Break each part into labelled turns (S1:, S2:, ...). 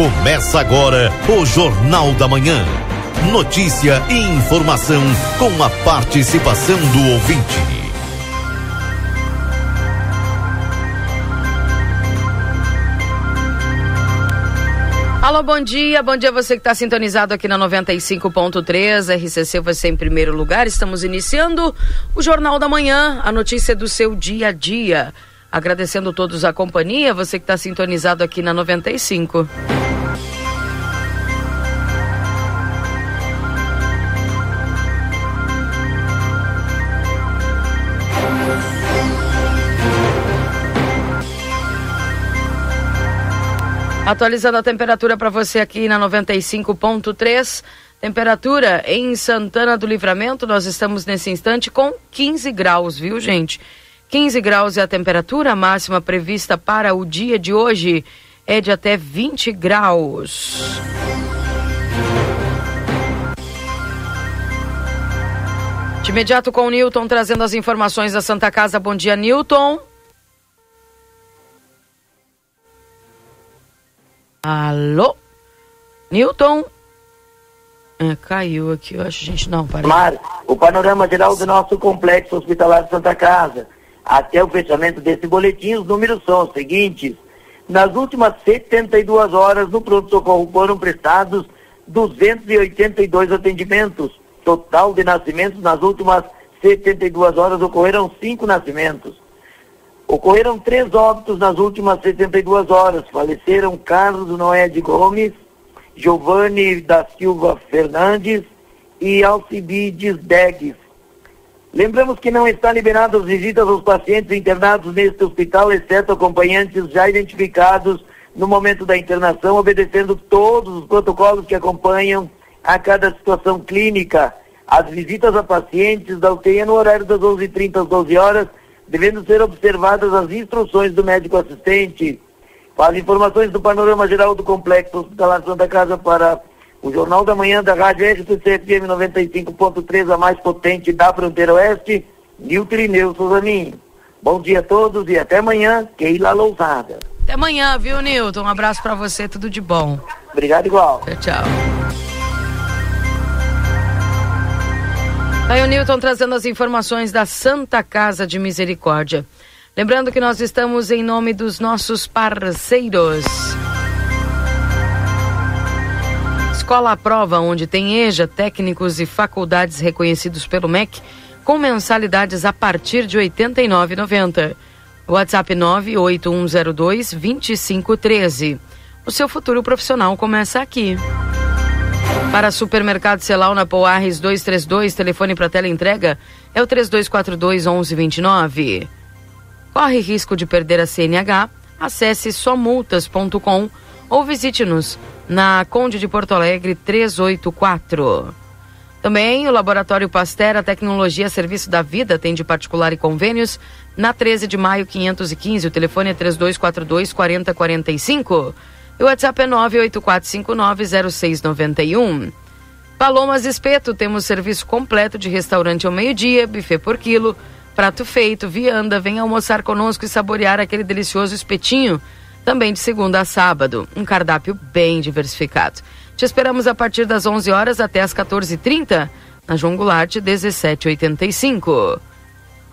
S1: Começa agora o Jornal da Manhã. Notícia e informação com a participação do ouvinte.
S2: Alô, bom dia. Bom dia você que está sintonizado aqui na 95.3. RCC você em primeiro lugar. Estamos iniciando o Jornal da Manhã, a notícia do seu dia a dia. Agradecendo todos a companhia, você que está sintonizado aqui na 95. Atualizando a temperatura para você aqui na 95.3. Temperatura em Santana do Livramento, nós estamos nesse instante com 15 graus, viu, gente? 15 graus é a temperatura máxima prevista para o dia de hoje é de até 20 graus. De imediato com o Newton trazendo as informações da Santa Casa. Bom dia, Newton. Alô? Newton? É, caiu aqui, eu acho, gente. Não, parei.
S3: Mar, o panorama geral do nosso complexo hospitalar Santa Casa. Até o fechamento desse boletim, os números são os seguintes. Nas últimas 72 horas, no pronto-socorro foram prestados 282 atendimentos. Total de nascimentos nas últimas 72 horas ocorreram cinco nascimentos. Ocorreram três óbitos nas últimas 72 horas. Faleceram Carlos Noé de Gomes, Giovanni da Silva Fernandes e Alcibides Degues. Lembramos que não está liberadas visitas aos pacientes internados neste hospital, exceto acompanhantes já identificados no momento da internação, obedecendo todos os protocolos que acompanham a cada situação clínica. As visitas a pacientes da UTI no horário das 11h30 às 12 horas, devendo ser observadas as instruções do médico assistente. As informações do panorama geral do Complexo Hospitalar Santa Casa para o Jornal da Manhã da Rádio RTC FM 95.3, a mais potente da fronteira oeste, Nilton Irineu Souzaninho. Bom dia a todos e até amanhã, Keila Lousada.
S2: Até amanhã, viu, Nilton? Um abraço para você, tudo de bom.
S3: Obrigado igual.
S2: Tchau, tchau. Aí o Newton trazendo as informações da Santa Casa de Misericórdia. Lembrando que nós estamos em nome dos nossos parceiros. Escola à Prova, onde tem EJA, técnicos e faculdades reconhecidos pelo MEC, com mensalidades a partir de R$ 89,90. WhatsApp 98102 2513. O seu futuro profissional começa aqui. Para Supermercado Celal na Poarres 232, telefone para tela entrega é o 3242 1129. Corre risco de perder a CNH? Acesse somultas.com ou visite-nos na Conde de Porto Alegre 384. Também o Laboratório Pasteur, a tecnologia a serviço da vida, tem de particular e convênios, na 13 de maio 515. O telefone é 3242 4045. E o WhatsApp é 984590691. Palomas Espeto, temos serviço completo de restaurante ao meio-dia, buffet por quilo, prato feito, vianda, venha almoçar conosco e saborear aquele delicioso espetinho também de segunda a sábado. Um cardápio bem diversificado. Te esperamos a partir das 11 horas até as 14h30, na João Goulart, 1785.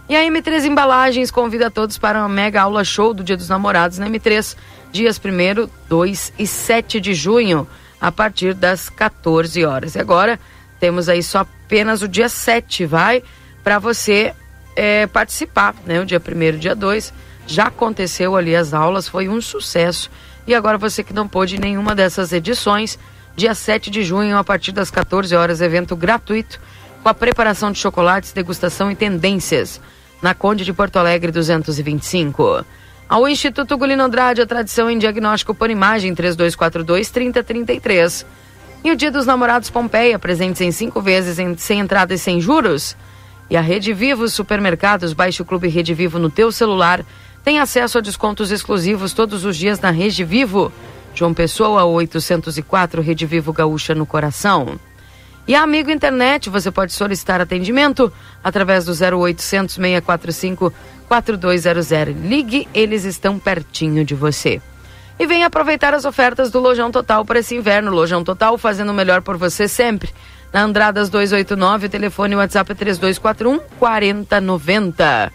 S2: E a M3 Embalagens convida todos para uma mega aula show do Dia dos Namorados na M3, dias 1, 2 e 7 de junho, a partir das 14 horas. E agora temos aí só apenas o dia 7, vai, para você é, participar, né? O dia 1 dia 2 já aconteceu ali as aulas, foi um sucesso. E agora você que não pôde nenhuma dessas edições, dia 7 de junho, a partir das 14 horas, evento gratuito com a preparação de chocolates, degustação e tendências, na Conde de Porto Alegre 225. Ao Instituto Gulino Andrade, a tradição em diagnóstico por imagem 3242-3033. E o Dia dos Namorados Pompeia, presentes em cinco vezes em, sem entrada e sem juros. E a Rede Vivo Supermercados, baixe o Clube Rede Vivo no teu celular tem acesso a descontos exclusivos todos os dias na Rede Vivo. João Pessoa, 804, Rede Vivo Gaúcha no coração. E Amigo Internet, você pode solicitar atendimento através do 0800 645 4200. Ligue, eles estão pertinho de você. E venha aproveitar as ofertas do Lojão Total para esse inverno. Lojão Total fazendo o melhor por você sempre. Na Andradas 289, o telefone e WhatsApp é 3241 4090.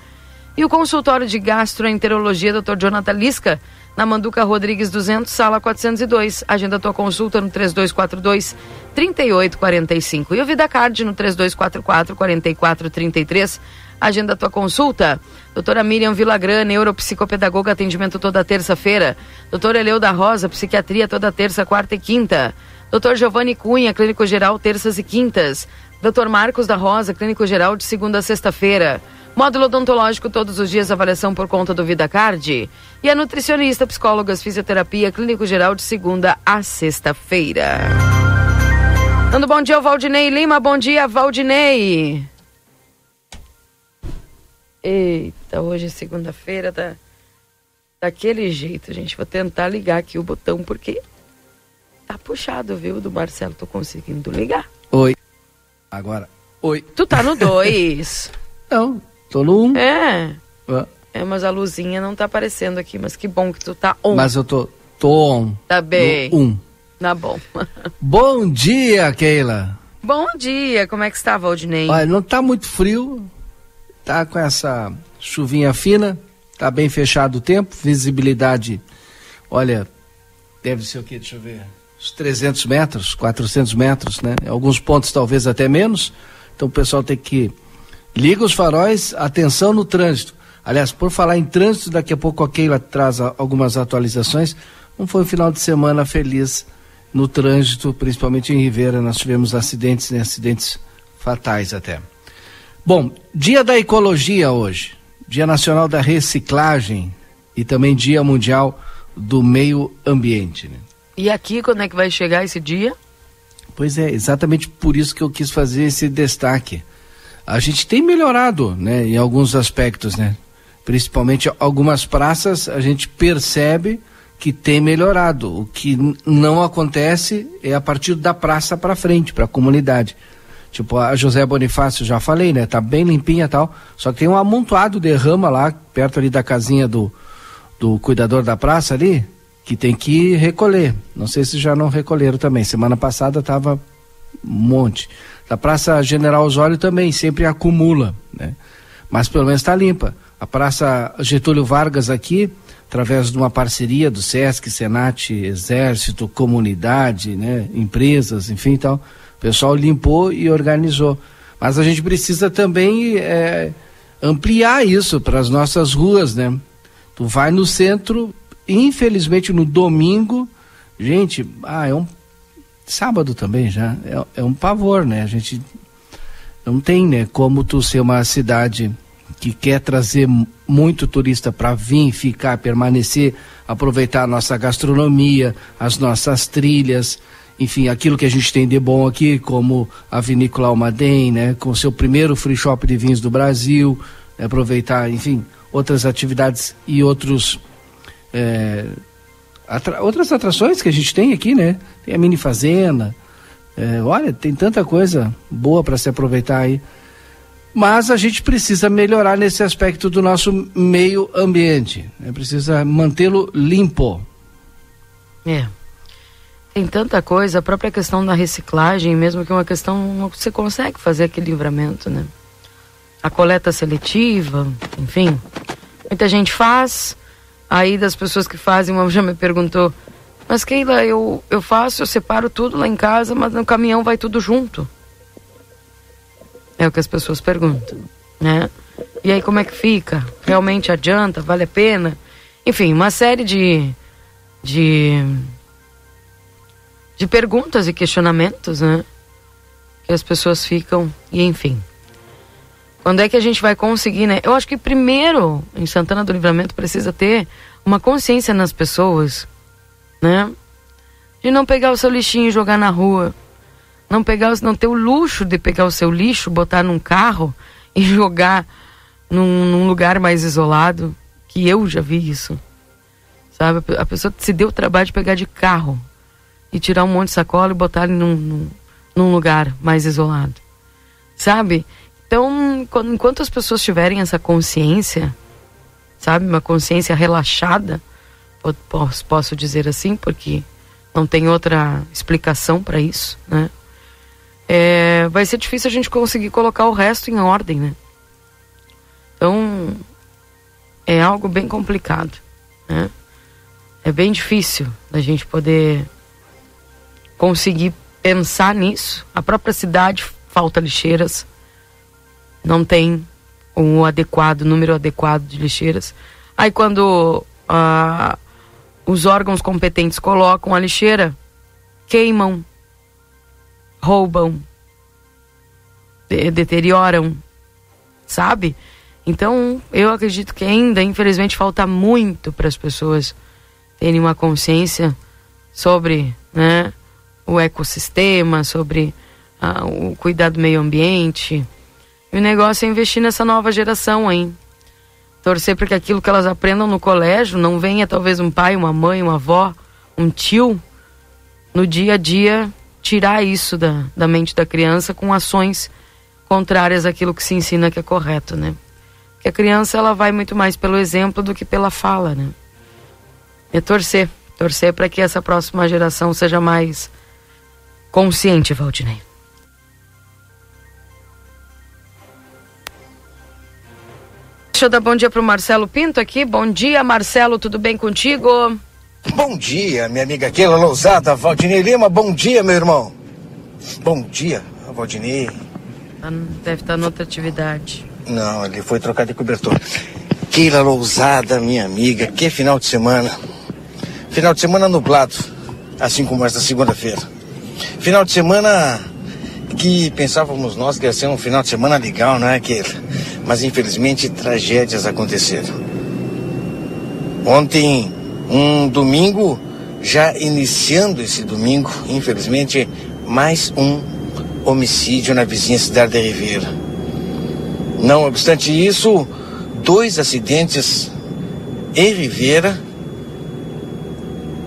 S2: E o consultório de gastroenterologia Dr. Jonathan Lisca, na Manduca Rodrigues 200, sala 402. Agenda tua consulta no 3242 3845. E o Vida Card no 3244 4433. Agenda tua consulta. Doutora Miriam Vilagran, neuropsicopedagoga, atendimento toda terça-feira. Doutora Eleu da Rosa, psiquiatria toda terça, quarta e quinta. Doutor Giovanni Cunha, clínico geral, terças e quintas. Doutor Marcos da Rosa, clínico geral, de segunda a sexta-feira. Módulo odontológico todos os dias, avaliação por conta do VidaCard. E a nutricionista, psicólogas, fisioterapia, clínico geral de segunda a sexta-feira. Dando bom dia ao Valdinei Lima. Bom dia, Valdinei. Eita, hoje é segunda-feira, tá daquele jeito, gente. Vou tentar ligar aqui o botão porque tá puxado, viu, do Marcelo. Tô conseguindo ligar.
S4: Oi. Agora. Oi.
S2: Tu tá no 2.
S4: Não, tô no 1. Um.
S2: É. É, mas a luzinha não tá aparecendo aqui, mas que bom que tu tá on.
S4: Mas eu tô, tô on.
S2: Tá bem.
S4: No 1. Um.
S2: Tá bom.
S4: bom dia, Keila.
S2: Bom dia, como é que está, Valdinei?
S4: Olha, não tá muito frio, tá com essa chuvinha fina, tá bem fechado o tempo, visibilidade, olha, deve ser o que, deixa eu ver, uns 300 metros, 400 metros, né? Alguns pontos talvez até menos, então o pessoal tem que liga os faróis, atenção no trânsito. Aliás, por falar em trânsito, daqui a pouco a Keila traz algumas atualizações. Não foi um final de semana feliz no trânsito, principalmente em Ribeira. Nós tivemos acidentes, né? acidentes fatais até. Bom, Dia da Ecologia hoje, Dia Nacional da Reciclagem e também Dia Mundial do Meio Ambiente. Né?
S2: E aqui, quando é que vai chegar esse dia?
S4: Pois é, exatamente por isso que eu quis fazer esse destaque. A gente tem melhorado, né, em alguns aspectos, né? Principalmente algumas praças, a gente percebe que tem melhorado. O que não acontece é a partir da praça para frente, para a comunidade. Tipo, a José Bonifácio, já falei, né? Tá bem limpinha e tal. Só que tem um amontoado de rama lá, perto ali da casinha do, do cuidador da praça ali, que tem que recolher. Não sei se já não recolheram também. Semana passada tava um monte. Da Praça General Osório também, sempre acumula, né? Mas pelo menos está limpa. A Praça Getúlio Vargas aqui, através de uma parceria do SESC, Senat, Exército, comunidade, né? Empresas, enfim tal, o pessoal limpou e organizou. Mas a gente precisa também é, ampliar isso para as nossas ruas, né? Tu vai no centro, infelizmente no domingo, gente, ah, é um sábado também já, é, é um pavor, né? A gente não tem, né, como tu ser uma cidade que quer trazer muito turista para vir, ficar, permanecer, aproveitar a nossa gastronomia, as nossas trilhas, enfim, aquilo que a gente tem de bom aqui, como a Vinícola Almaden, né, com seu primeiro free shop de vinhos do Brasil, aproveitar, enfim, outras atividades e outros é, atra outras atrações que a gente tem aqui, né? Tem a mini fazenda. É, olha, tem tanta coisa boa para se aproveitar aí. Mas a gente precisa melhorar nesse aspecto do nosso meio ambiente. Né? Precisa mantê-lo limpo.
S2: É. Tem tanta coisa, a própria questão da reciclagem, mesmo que uma questão, você consegue fazer aquele livramento, né? A coleta seletiva, enfim. Muita gente faz, Aí das pessoas que fazem, uma já me perguntou, mas Keila, eu, eu faço, eu separo tudo lá em casa, mas no caminhão vai tudo junto. É o que as pessoas perguntam, né? E aí como é que fica? Realmente adianta? Vale a pena? Enfim, uma série de de de perguntas e questionamentos, né? Que as pessoas ficam e enfim. Quando é que a gente vai conseguir, né? Eu acho que primeiro, em Santana do Livramento, precisa ter uma consciência nas pessoas, né? De não pegar o seu lixinho e jogar na rua. Não pegar, não ter o luxo de pegar o seu lixo, botar num carro e jogar num, num lugar mais isolado. Que eu já vi isso. Sabe? A pessoa se deu o trabalho de pegar de carro e tirar um monte de sacola e botar num, num, num lugar mais isolado. Sabe? Então, quando, enquanto as pessoas tiverem essa consciência, sabe, uma consciência relaxada, posso, posso dizer assim, porque não tem outra explicação para isso, né? É, vai ser difícil a gente conseguir colocar o resto em ordem, né? Então, é algo bem complicado, né? É bem difícil da gente poder conseguir pensar nisso. A própria cidade falta lixeiras, não tem um adequado, número adequado de lixeiras. Aí quando ah, os órgãos competentes colocam a lixeira, queimam, roubam, de deterioram, sabe? Então, eu acredito que ainda, infelizmente, falta muito para as pessoas terem uma consciência sobre né, o ecossistema, sobre ah, o cuidado do meio ambiente. E o negócio é investir nessa nova geração, hein? Torcer para que aquilo que elas aprendam no colégio não venha talvez um pai, uma mãe, uma avó, um tio, no dia a dia, tirar isso da, da mente da criança com ações contrárias àquilo que se ensina que é correto, né? Porque a criança ela vai muito mais pelo exemplo do que pela fala, né? É torcer, torcer para que essa próxima geração seja mais consciente, Valdinei. Deixa eu dar bom dia para o Marcelo Pinto aqui. Bom dia, Marcelo, tudo bem contigo?
S5: Bom dia, minha amiga Keila Lousada, Valdinei Lima. Bom dia, meu irmão. Bom dia, Valdinei.
S2: Tá deve estar tá noutra atividade.
S5: Não, ele foi trocar de cobertor. Keila Lousada, minha amiga, que final de semana. Final de semana nublado, assim como esta segunda-feira. Final de semana que pensávamos nós que ia ser um final de semana legal, não é, Keila? mas infelizmente tragédias aconteceram. Ontem, um domingo, já iniciando esse domingo, infelizmente, mais um homicídio na vizinha cidade de Ribeira. Não obstante isso, dois acidentes em Ribeira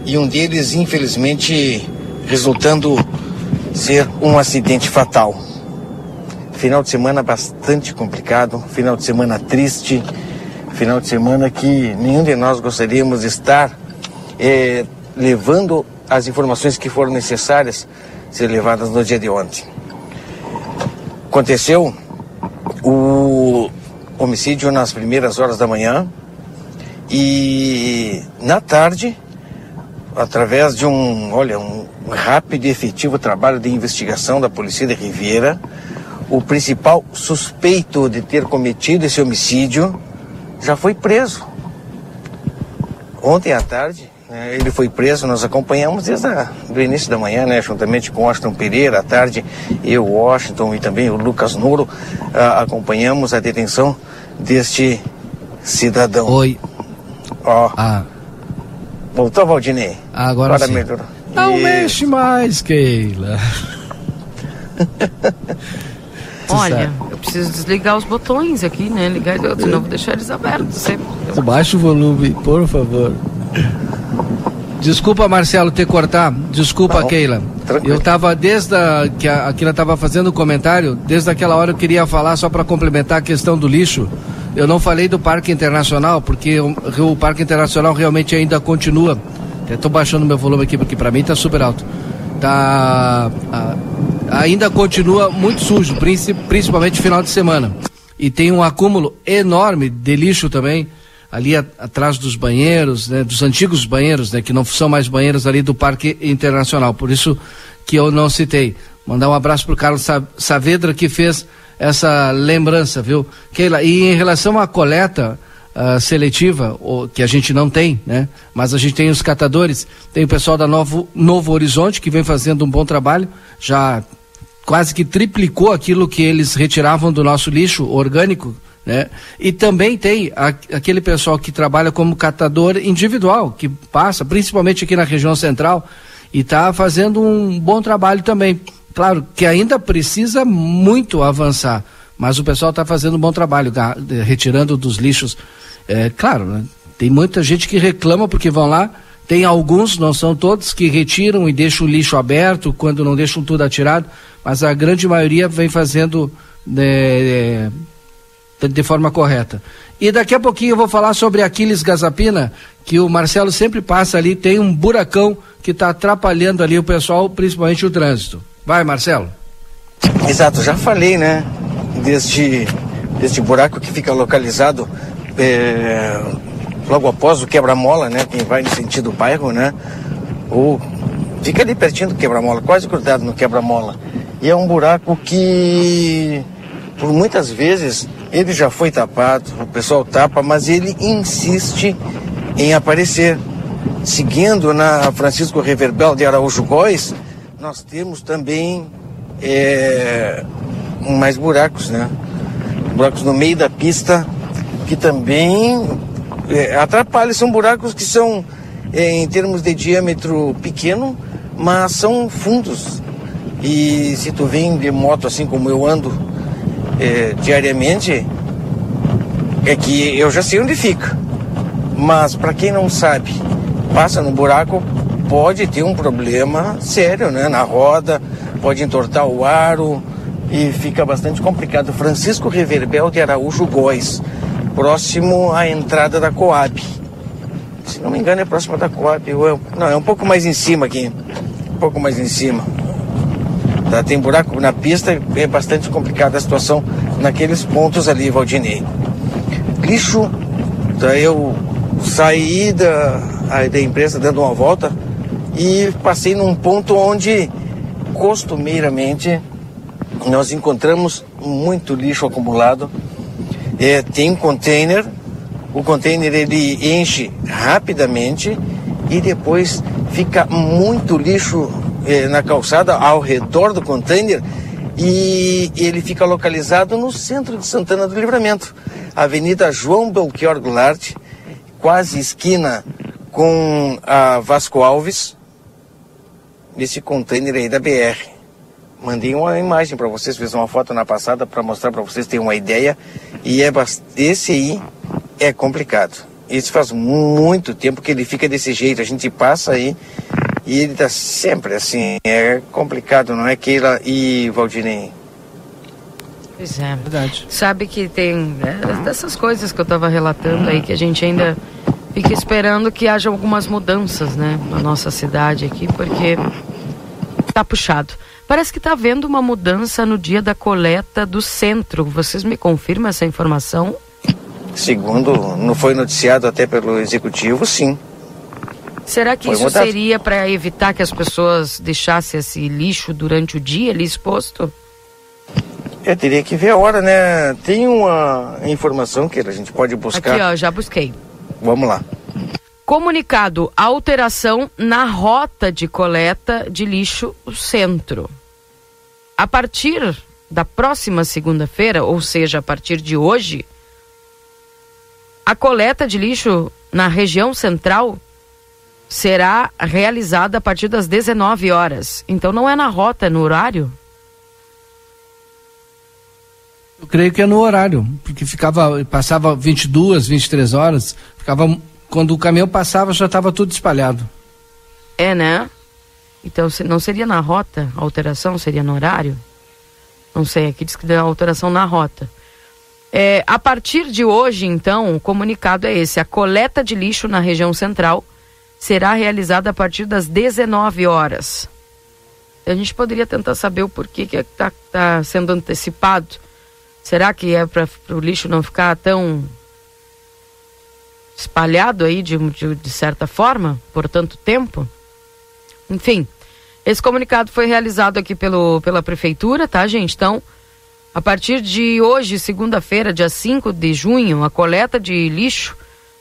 S5: e um deles, infelizmente, resultando ser um acidente fatal. Final de semana bastante complicado, final de semana triste, final de semana que nenhum de nós gostaríamos de estar é, levando as informações que foram necessárias ser levadas no dia de ontem. Aconteceu o homicídio nas primeiras horas da manhã e na tarde, através de um, olha, um rápido e efetivo trabalho de investigação da Polícia de Riviera, o principal suspeito de ter cometido esse homicídio já foi preso. Ontem à tarde, né, ele foi preso, nós acompanhamos desde o início da manhã, né, juntamente com Washington Pereira, à tarde, eu, Washington e também o Lucas Nuro, acompanhamos a detenção deste cidadão.
S4: Oi.
S5: Ó. Ah. Voltou, Valdinei?
S4: Agora, Agora sim. Melhorou. Não Isso. mexe mais, Keila.
S2: Olha, eu preciso desligar os botões aqui, né? Ligar de vou deixar eles abertos sempre.
S4: Baixa o volume, por favor. Desculpa, Marcelo, ter cortado. Desculpa, não, Keila. Tranquilo. Eu estava desde a, que a, a Keila estava fazendo o comentário, desde aquela hora eu queria falar só para complementar a questão do lixo. Eu não falei do Parque Internacional, porque o, o Parque Internacional realmente ainda continua. Estou baixando meu volume aqui, porque para mim está super alto. Tá. A, ainda continua muito sujo, principalmente final de semana. E tem um acúmulo enorme de lixo também ali a, atrás dos banheiros, né, dos antigos banheiros, né, que não são mais banheiros ali do Parque Internacional. Por isso que eu não citei. Mandar um abraço para o Carlos Saavedra que fez essa lembrança, viu? Keila, e em relação à coleta uh, seletiva, o, que a gente não tem, né? Mas a gente tem os catadores, tem o pessoal da Novo, Novo Horizonte que vem fazendo um bom trabalho, já quase que triplicou aquilo que eles retiravam do nosso lixo orgânico, né? E também tem a, aquele pessoal que trabalha como catador individual, que passa, principalmente aqui na região central, e está fazendo um bom trabalho também. Claro que ainda precisa muito avançar, mas o pessoal está fazendo um bom trabalho, retirando dos lixos é, claro, né? tem muita gente que reclama porque vão lá, tem alguns, não são todos, que retiram e deixam o lixo aberto quando não deixam tudo atirado, mas a grande maioria vem fazendo, né, de forma correta. E daqui a pouquinho eu vou falar sobre Aquiles Gazapina, que o Marcelo sempre passa ali, tem um buracão que está atrapalhando ali o pessoal, principalmente o trânsito. Vai, Marcelo.
S5: Exato, já falei, né? Deste, deste buraco que fica localizado é, logo após o quebra-mola, né? Quem vai no sentido bairro, né? Ou fica ali pertinho do quebra-mola, quase grudado no quebra-mola. E é um buraco que, por muitas vezes, ele já foi tapado, o pessoal tapa, mas ele insiste em aparecer. Seguindo na Francisco Reverbel de Araújo Góes, nós temos também é, mais buracos, né? Buracos no meio da pista que também é, atrapalham. São buracos que são, é, em termos de diâmetro pequeno, mas são fundos. E se tu vem de moto assim como eu ando é, diariamente, é que eu já sei onde fica. Mas para quem não sabe, passa no buraco, pode ter um problema sério, né? Na roda, pode entortar o aro e fica bastante complicado. Francisco Reverbel de Araújo Góes, próximo à entrada da Coab. Se não me engano é próximo da Coab. Não, é um pouco mais em cima aqui. Um pouco mais em cima. Tá, tem buraco na pista, é bastante complicada a situação naqueles pontos ali, Valdinei. Lixo, tá, eu saí da, da empresa dando uma volta e passei num ponto onde costumeiramente nós encontramos muito lixo acumulado. É, tem um container, o container ele enche rapidamente e depois fica muito lixo é, na calçada ao redor do container e ele fica localizado no centro de Santana do Livramento, Avenida João Belchior Goulart, quase esquina com a Vasco Alves, nesse container aí da BR. Mandei uma imagem para vocês, fiz uma foto na passada para mostrar para vocês terem uma ideia. E é esse aí é complicado. Isso faz muito tempo que ele fica desse jeito. A gente passa aí e ele tá sempre assim. É complicado, não é, Keila e Valdinei?
S2: Pois é. Verdade. Sabe que tem é, dessas coisas que eu estava relatando aí que a gente ainda fica esperando que haja algumas mudanças, né, na nossa cidade aqui, porque tá puxado. Parece que está havendo uma mudança no dia da coleta do centro. Vocês me confirmam essa informação?
S5: Segundo, não foi noticiado até pelo executivo, sim.
S2: Será que foi isso mudado. seria para evitar que as pessoas deixassem esse lixo durante o dia ali exposto?
S5: Eu teria que ver a hora, né? Tem uma informação que a gente pode buscar.
S2: Aqui, ó, já busquei.
S5: Vamos lá.
S2: Comunicado alteração na rota de coleta de lixo centro. A partir da próxima segunda-feira, ou seja, a partir de hoje, a coleta de lixo na região central será realizada a partir das 19 horas. Então não é na rota, é no horário?
S4: Eu creio que é no horário, porque ficava, passava 22, 23 horas, ficava quando o caminhão passava já estava tudo espalhado.
S2: É, né? Então não seria na rota, a alteração seria no horário? Não sei, aqui diz que deu alteração na rota. É, a partir de hoje, então, o comunicado é esse: a coleta de lixo na região central será realizada a partir das 19 horas. A gente poderia tentar saber o porquê que está tá sendo antecipado. Será que é para o lixo não ficar tão espalhado aí de, de, de certa forma por tanto tempo? Enfim, esse comunicado foi realizado aqui pelo, pela prefeitura, tá, gente? Então, a partir de hoje, segunda-feira, dia 5 de junho, a coleta de lixo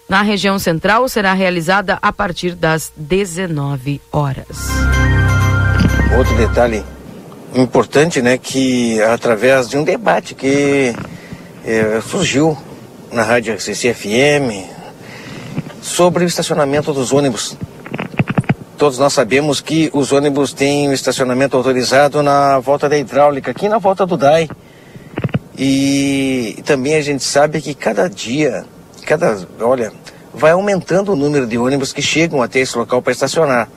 S2: na região central será realizada a partir das 19 horas.
S5: Outro detalhe importante, né, que através de um debate que é, surgiu na rádio CCFM sobre o estacionamento dos ônibus. Todos nós sabemos que os ônibus têm o estacionamento autorizado na volta da hidráulica, aqui na volta do DAI. E também a gente sabe que cada dia, cada, olha, vai aumentando o número de ônibus que chegam até esse local para estacionar.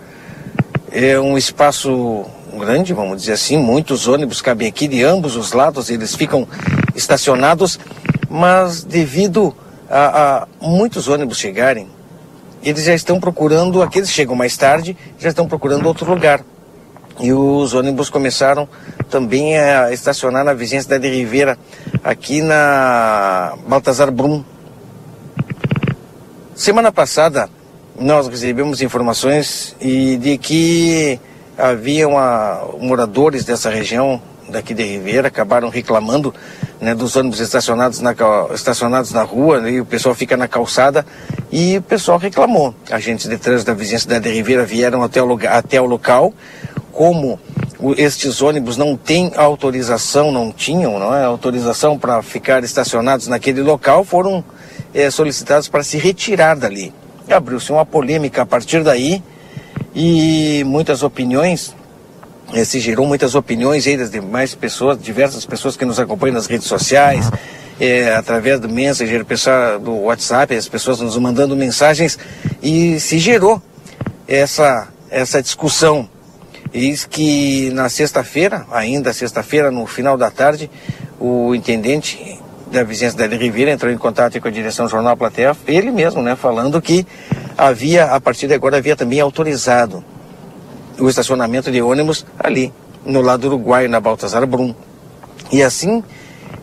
S5: É um espaço grande, vamos dizer assim, muitos ônibus cabem aqui de ambos os lados, eles ficam estacionados mas devido a, a muitos ônibus chegarem, eles já estão procurando, aqueles que chegam mais tarde, já estão procurando outro lugar. E os ônibus começaram também a estacionar na vizinhança da de Ribeira, aqui na Baltazar Brum. Semana passada, nós recebemos informações e de que havia uma, moradores dessa região daqui de Ribeira acabaram reclamando né, dos ônibus estacionados na, estacionados na rua né, e o pessoal fica na calçada e o pessoal reclamou. Agentes de trânsito da vizinhança de Ribeira vieram até o, lugar, até o local, como estes ônibus não têm autorização, não tinham não é, autorização para ficar estacionados naquele local, foram é, solicitados para se retirar dali. Abriu-se uma polêmica a partir daí e muitas opiniões, se gerou muitas opiniões aí das demais pessoas, diversas pessoas que nos acompanham nas redes sociais, é, através do Messenger, pessoal, do WhatsApp, as pessoas nos mandando mensagens e se gerou essa, essa discussão. Eis que na sexta-feira, ainda sexta-feira, no final da tarde, o intendente da vizinhança da Ribeira entrou em contato com a direção do Jornal Plateia, ele mesmo, né, falando que havia, a partir de agora, havia também autorizado o estacionamento de ônibus ali, no lado uruguaio, na Baltazar Brum. E assim,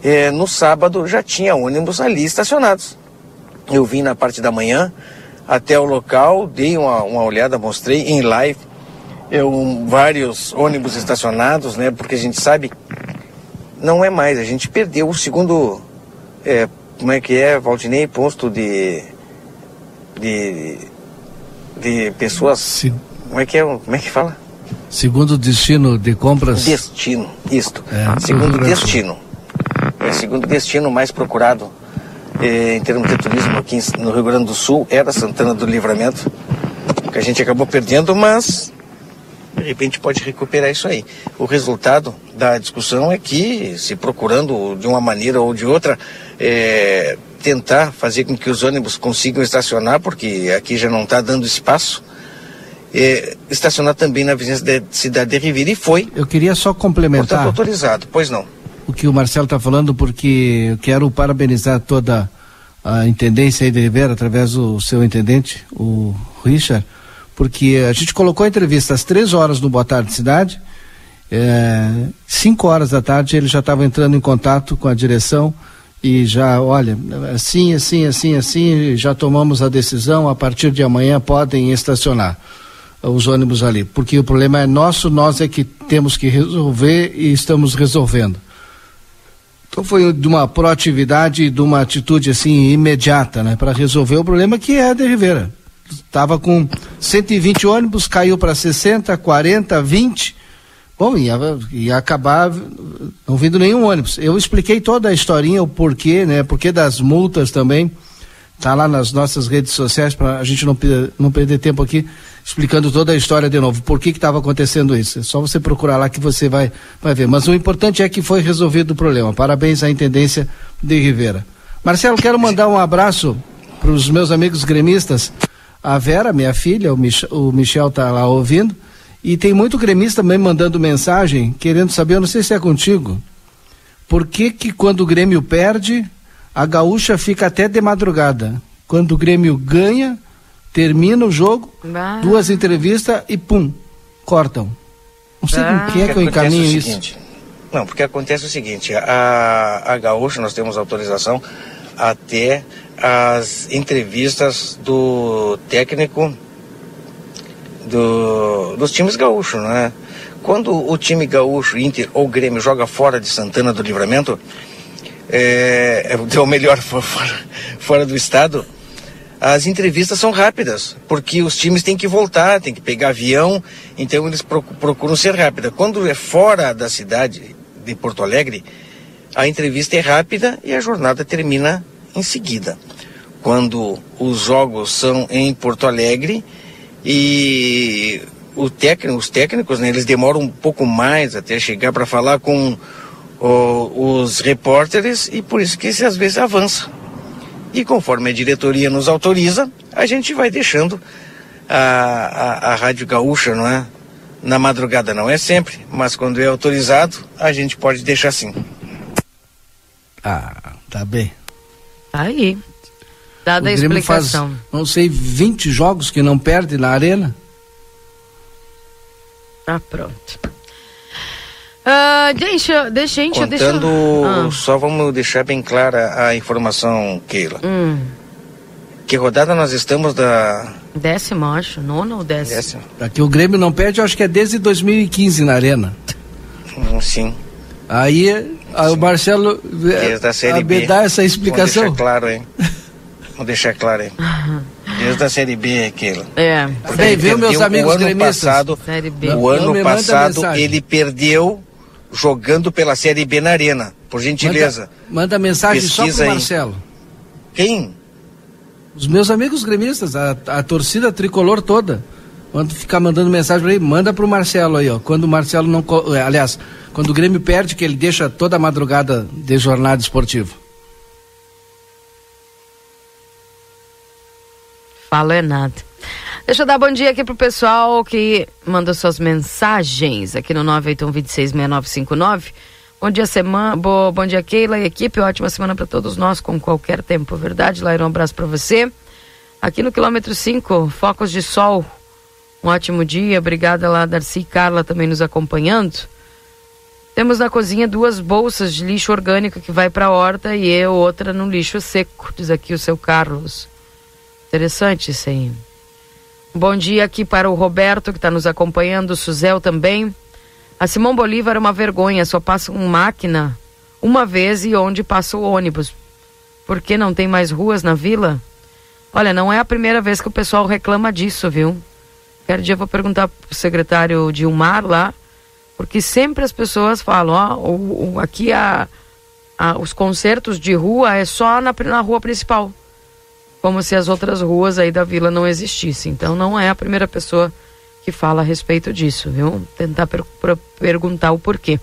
S5: eh, no sábado já tinha ônibus ali estacionados. Eu vim na parte da manhã até o local, dei uma, uma olhada, mostrei em live eu, vários ônibus estacionados, né? Porque a gente sabe, não é mais, a gente perdeu o segundo é, como é que é, Valdinei, posto de, de, de pessoas, Sim. Como é que é, como é que fala?
S4: Segundo destino de compras?
S5: Destino, isto. É, segundo destino. É, segundo destino mais procurado é, em termos de turismo aqui no Rio Grande do Sul era Santana do Livramento, que a gente acabou perdendo, mas de repente pode recuperar isso aí. O resultado da discussão é que, se procurando de uma maneira ou de outra, é, tentar fazer com que os ônibus consigam estacionar, porque aqui já não está dando espaço, é, estacionar também na vizinhança da cidade de Ribeira e foi.
S4: Eu queria só complementar.
S5: Portanto, autorizado, pois não.
S4: O que o Marcelo está falando, porque eu quero parabenizar toda a intendência aí de Ribeira, através do seu intendente, o Richard, porque a gente colocou a entrevista às três horas no Boa Tarde Cidade, é, cinco horas da tarde ele já estava entrando em contato com a direção e já, olha, assim, assim, assim, assim, já tomamos a decisão, a partir de amanhã podem estacionar os ônibus ali, porque o problema é nosso, nós é que temos que resolver e estamos resolvendo. Então foi de uma proatividade de uma atitude assim imediata, né, para resolver o problema que é a de Rivera estava com 120 ônibus, caiu para 60, 40, 20. Bom, ia, ia acabar não vindo nenhum ônibus. Eu expliquei toda a historinha, o porquê, né? Porquê das multas também. Tá lá nas nossas redes sociais para a gente não, não perder tempo aqui explicando toda a história de novo. Por que estava acontecendo isso? É só você procurar lá que você vai vai ver. Mas o importante é que foi resolvido o problema. Parabéns à intendência de Rivera. Marcelo, quero mandar um abraço para os meus amigos gremistas a Vera, minha filha, o, Mich o Michel tá lá ouvindo, e tem muito gremista também mandando mensagem, querendo saber, eu não sei se é contigo, por que que quando o Grêmio perde, a gaúcha fica até de madrugada? Quando o Grêmio ganha, termina o jogo, bah. duas entrevistas e pum, cortam. Não sei bah. com quem é que eu encaminho isso. Seguinte,
S5: não, porque acontece o seguinte, a, a gaúcha nós temos autorização até as entrevistas do técnico do, dos times gaúchos, né? Quando o time gaúcho, Inter ou Grêmio joga fora de Santana do Livramento, é, é ou melhor, fora, fora do estado, as entrevistas são rápidas, porque os times têm que voltar, têm que pegar avião, então eles procuram ser rápidas. Quando é fora da cidade de Porto Alegre, a entrevista é rápida e a jornada termina em seguida. Quando os jogos são em Porto Alegre e técnico, os técnicos, né, eles demoram um pouco mais até chegar para falar com os repórteres e por isso que às vezes avança. E conforme a diretoria nos autoriza, a gente vai deixando a, a, a Rádio Gaúcha, não é? Na madrugada não é sempre, mas quando é autorizado, a gente pode deixar sim.
S4: Ah, tá bem.
S2: Tá aí. Dada
S4: o
S2: a explicação.
S4: Faz, não sei, 20 jogos que não perde na arena.
S2: Ah, pronto. Uh, deixa, deixa, gente,
S5: Contando,
S2: deixa...
S5: Ah. só vamos deixar bem clara a informação, Keila.
S2: Hum.
S5: Que rodada nós estamos da...
S2: Décimo, acho. Nono ou décimo?
S5: Décimo.
S4: Aqui o Grêmio não perde, eu acho que é desde 2015 na arena.
S5: Hum, sim.
S4: Aí, aí o Marcelo
S5: Desde a série B.
S4: dá essa explicação.
S5: Vamos deixar claro, hein? Vamos deixar claro, hein? Desde a Série B, aquilo.
S2: É.
S4: Bem, viu, meus amigos
S5: o ano
S4: gremistas?
S5: passado,
S2: Série B.
S5: O ano
S4: Não manda
S5: passado ele perdeu jogando pela Série B na Arena. Por gentileza.
S4: Manda, manda mensagem só
S5: Pesquisa
S4: pro
S5: aí.
S4: Marcelo.
S5: Quem?
S4: Os meus amigos gremistas, a, a torcida tricolor toda. Quando ficar mandando mensagem pra ele, manda pro Marcelo aí, ó. Quando o Marcelo não. eh, Aliás, quando o Grêmio perde, que ele deixa toda a madrugada de jornada esportiva.
S2: Falo é nada. Deixa eu dar bom dia aqui pro pessoal que mandou suas mensagens aqui no 981266959. Bom dia, semana. Bo, bom dia, Keila e equipe. Ótima semana para todos nós, com qualquer tempo. Verdade, Lairo, um abraço para você. Aqui no quilômetro 5, focos de sol. Um ótimo dia. Obrigada lá, Darcy e Carla também nos acompanhando. Temos na cozinha duas bolsas de lixo orgânico que vai para a horta e outra no lixo seco, diz aqui o seu Carlos. Interessante isso aí. Bom dia aqui para o Roberto que está nos acompanhando, o Suzel também. A Simão Bolívar é uma vergonha, só passa uma máquina uma vez e onde passa o ônibus. Por que não tem mais ruas na vila? Olha, não é a primeira vez que o pessoal reclama disso, viu? Quero dia eu vou perguntar pro secretário Dilmar lá, porque sempre as pessoas falam, ó, o, o- aqui a, a- os concertos de rua é só na, na rua principal como se as outras ruas aí da vila não existissem. Então não é a primeira pessoa que fala a respeito disso, viu? Tentar per- per- perguntar o porquê.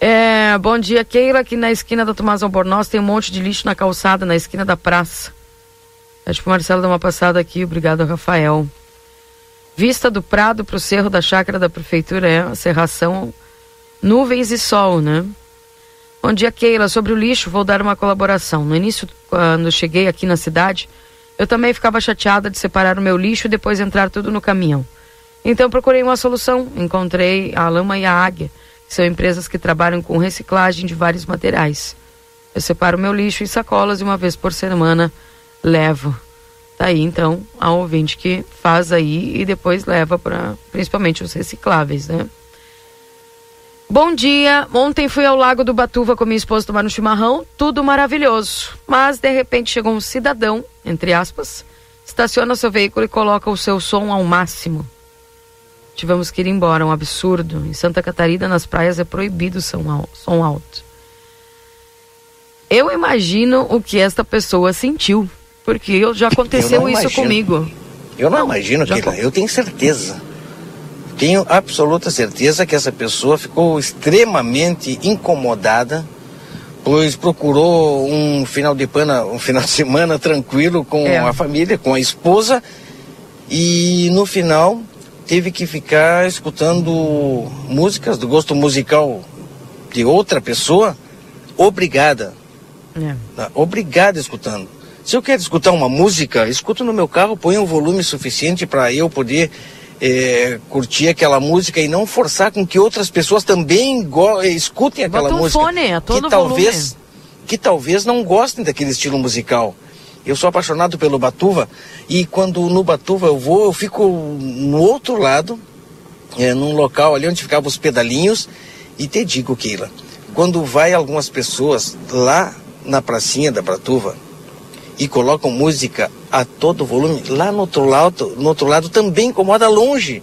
S2: É, bom dia, Keila. Aqui na esquina da Tomás Albornoz tem um monte de lixo na calçada, na esquina da praça. Acho que o Marcelo dá uma passada aqui. Obrigado, Rafael. Vista do Prado para o Cerro da Chácara da Prefeitura é a serração nuvens e sol, né? Bom dia, Keila. Sobre o lixo, vou dar uma colaboração. No início, quando cheguei aqui na cidade, eu também ficava chateada de separar o meu lixo e depois entrar tudo no caminhão. Então procurei uma solução. Encontrei a Lama e a Águia, que são empresas que trabalham com reciclagem de vários materiais. Eu separo meu lixo em sacolas e uma vez por semana levo. Tá aí então a ouvinte que faz aí e depois leva para principalmente os recicláveis, né? Bom dia. Ontem fui ao Lago do Batuva com minha esposa tomar um chimarrão, tudo maravilhoso. Mas de repente chegou um cidadão, entre aspas, estaciona seu veículo e coloca o seu som ao máximo. Tivemos que ir embora, um absurdo. Em Santa Catarina, nas praias, é proibido som al- som alto. Eu imagino o que esta pessoa sentiu, porque já aconteceu isso
S5: imagino.
S2: comigo.
S5: Eu não,
S2: Não,
S5: imagino,
S2: já
S5: Eu tenho certeza. Tenho absoluta certeza que essa pessoa ficou extremamente incomodada, pois procurou um final de pana, um final de semana tranquilo com
S2: É.
S5: a família, com a esposa, e no final teve que ficar escutando músicas do gosto musical de outra pessoa, obrigada.
S2: É.
S5: Tá? Obrigado escutando. Se eu quero escutar uma música, escuto no meu carro, ponho um volume suficiente para eu poder eh, curtir aquela música e não forçar com que outras pessoas também eh, escutem aquela
S2: Bota um
S5: música.
S2: fone a todo
S5: que talvez que talvez não gostem daquele estilo musical. Eu sou apaixonado pelo Batuva e quando no Batuva eu vou, eu fico no outro lado, é, num local ali onde ficavam os pedalinhos. E te digo, Keila, quando vai algumas pessoas lá na pracinha da Batuva e colocam música a todo volume, lá no outro lado, no outro lado também incomoda longe.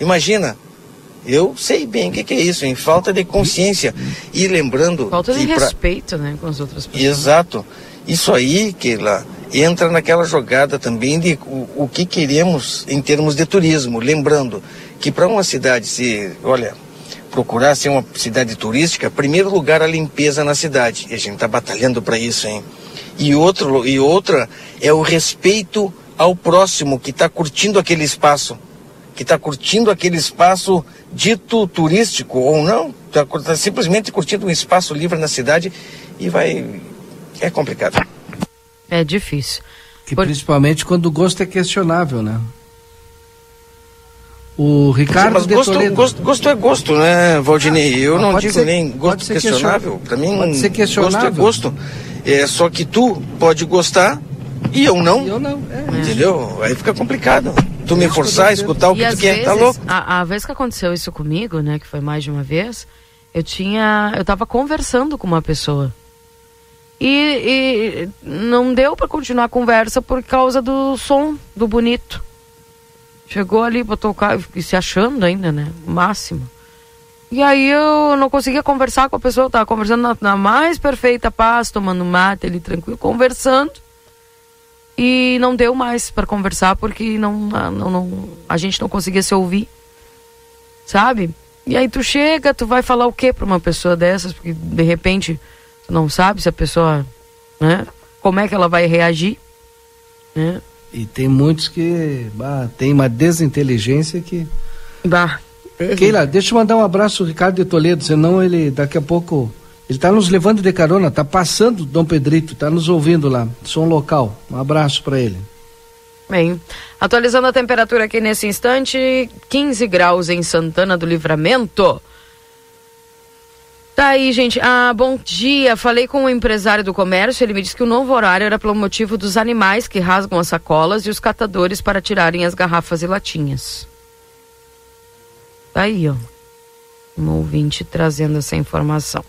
S5: Imagina. Eu sei bem o que, que é isso, em falta de consciência. E lembrando
S2: Falta de
S5: pra-
S2: respeito, né, com as outras pessoas.
S5: Exato. Isso aí, que lá entra naquela jogada também de o, o que queremos em termos de turismo. Lembrando que para uma cidade se, olha, procurar ser uma cidade turística, primeiro lugar a limpeza na cidade. E a gente está batalhando para isso, hein? E outro e outra é o respeito ao próximo que está curtindo aquele espaço, que está curtindo aquele espaço dito turístico ou não, está simplesmente curtindo um espaço livre na cidade e vai é complicado.
S2: É difícil.
S4: E Por... principalmente quando o gosto é questionável, né? O Ricardo
S5: Mas gosto, gosto, gosto, é gosto, né, Valdinei? Eu não digo
S4: ser,
S5: nem gosto questionável. Para mim,
S4: pode ser questionável.
S5: gosto é gosto. É, só que tu pode gostar e eu não.
S4: E eu não, é.
S5: Entendeu? Aí fica complicado. Tu me forçar a escutar o que tu quer, tá louco?
S2: A, a vez que aconteceu isso comigo, né, que foi mais de uma vez, eu tinha. Eu tava conversando com uma pessoa. E, e não deu para continuar a conversa por causa do som do bonito. Chegou ali pra tocar e se achando ainda, né? máximo. E aí eu não conseguia conversar com a pessoa, eu tava conversando na, na mais perfeita paz, tomando mate ali tranquilo, conversando. E não deu mais para conversar porque não, não, não, a gente não conseguia se ouvir. Sabe? E aí tu chega, tu vai falar o que para uma pessoa dessas? Porque de repente tu não sabe se a pessoa, né? Como é que ela vai reagir, né?
S4: E tem muitos que bah, tem uma desinteligência que.
S2: Bah.
S4: Keila, deixa eu mandar um abraço ao Ricardo de Toledo, senão ele daqui a pouco. Ele está nos levando de carona, está passando Dom Pedrito, está nos ouvindo lá, som local. Um abraço para ele.
S2: Bem, atualizando a temperatura aqui nesse instante, 15 graus em Santana do Livramento. Tá aí, gente. Ah, bom dia. Falei com o um empresário do comércio. Ele me disse que o novo horário era pelo motivo dos animais que rasgam as sacolas e os catadores para tirarem as garrafas e latinhas. Tá aí, ó. Um ouvinte trazendo essa informação.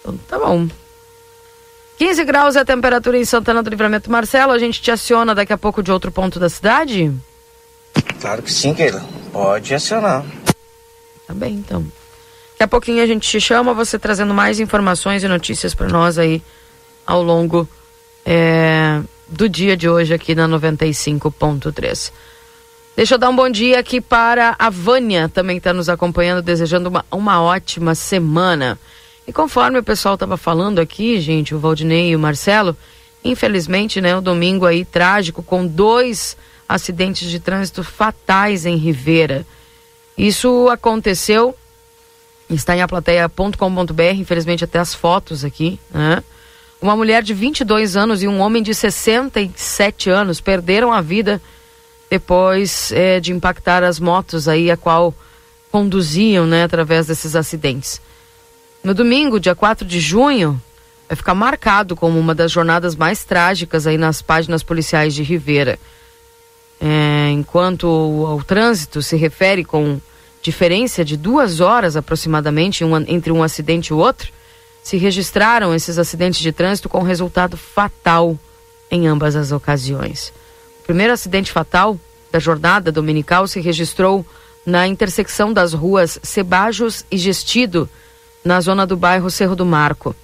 S2: Então, tá bom. 15 graus é a temperatura em Santana do Livramento. Marcelo, a gente te aciona daqui a pouco de outro ponto da cidade?
S5: Claro que sim, Keila. Pode acionar.
S2: Tá bem, então. Daqui a pouquinho a gente te chama, você trazendo mais informações e notícias para nós aí ao longo é, do dia de hoje aqui na 95.3. Deixa eu dar um bom dia aqui para a Vânia, também está nos acompanhando, desejando uma, uma ótima semana. E conforme o pessoal estava falando aqui, gente, o Valdinei e o Marcelo, infelizmente, né, o domingo aí trágico com dois acidentes de trânsito fatais em Rivera. Isso aconteceu Está em aplateia.com.br, infelizmente até as fotos aqui, né? Uma mulher de 22 anos e um homem de 67 anos perderam a vida depois é, de impactar as motos aí a qual conduziam, né, através desses acidentes. No domingo, dia 4 de junho, vai ficar marcado como uma das jornadas mais trágicas aí nas páginas policiais de Rivera. É, enquanto o, trânsito se refere com diferença de duas horas aproximadamente entre um acidente e outro, se registraram esses acidentes de trânsito com resultado fatal em ambas as ocasiões. O primeiro acidente fatal da jornada dominical se registrou na intersecção das ruas Cebajos e Gestido, na zona do bairro Cerro do Marco,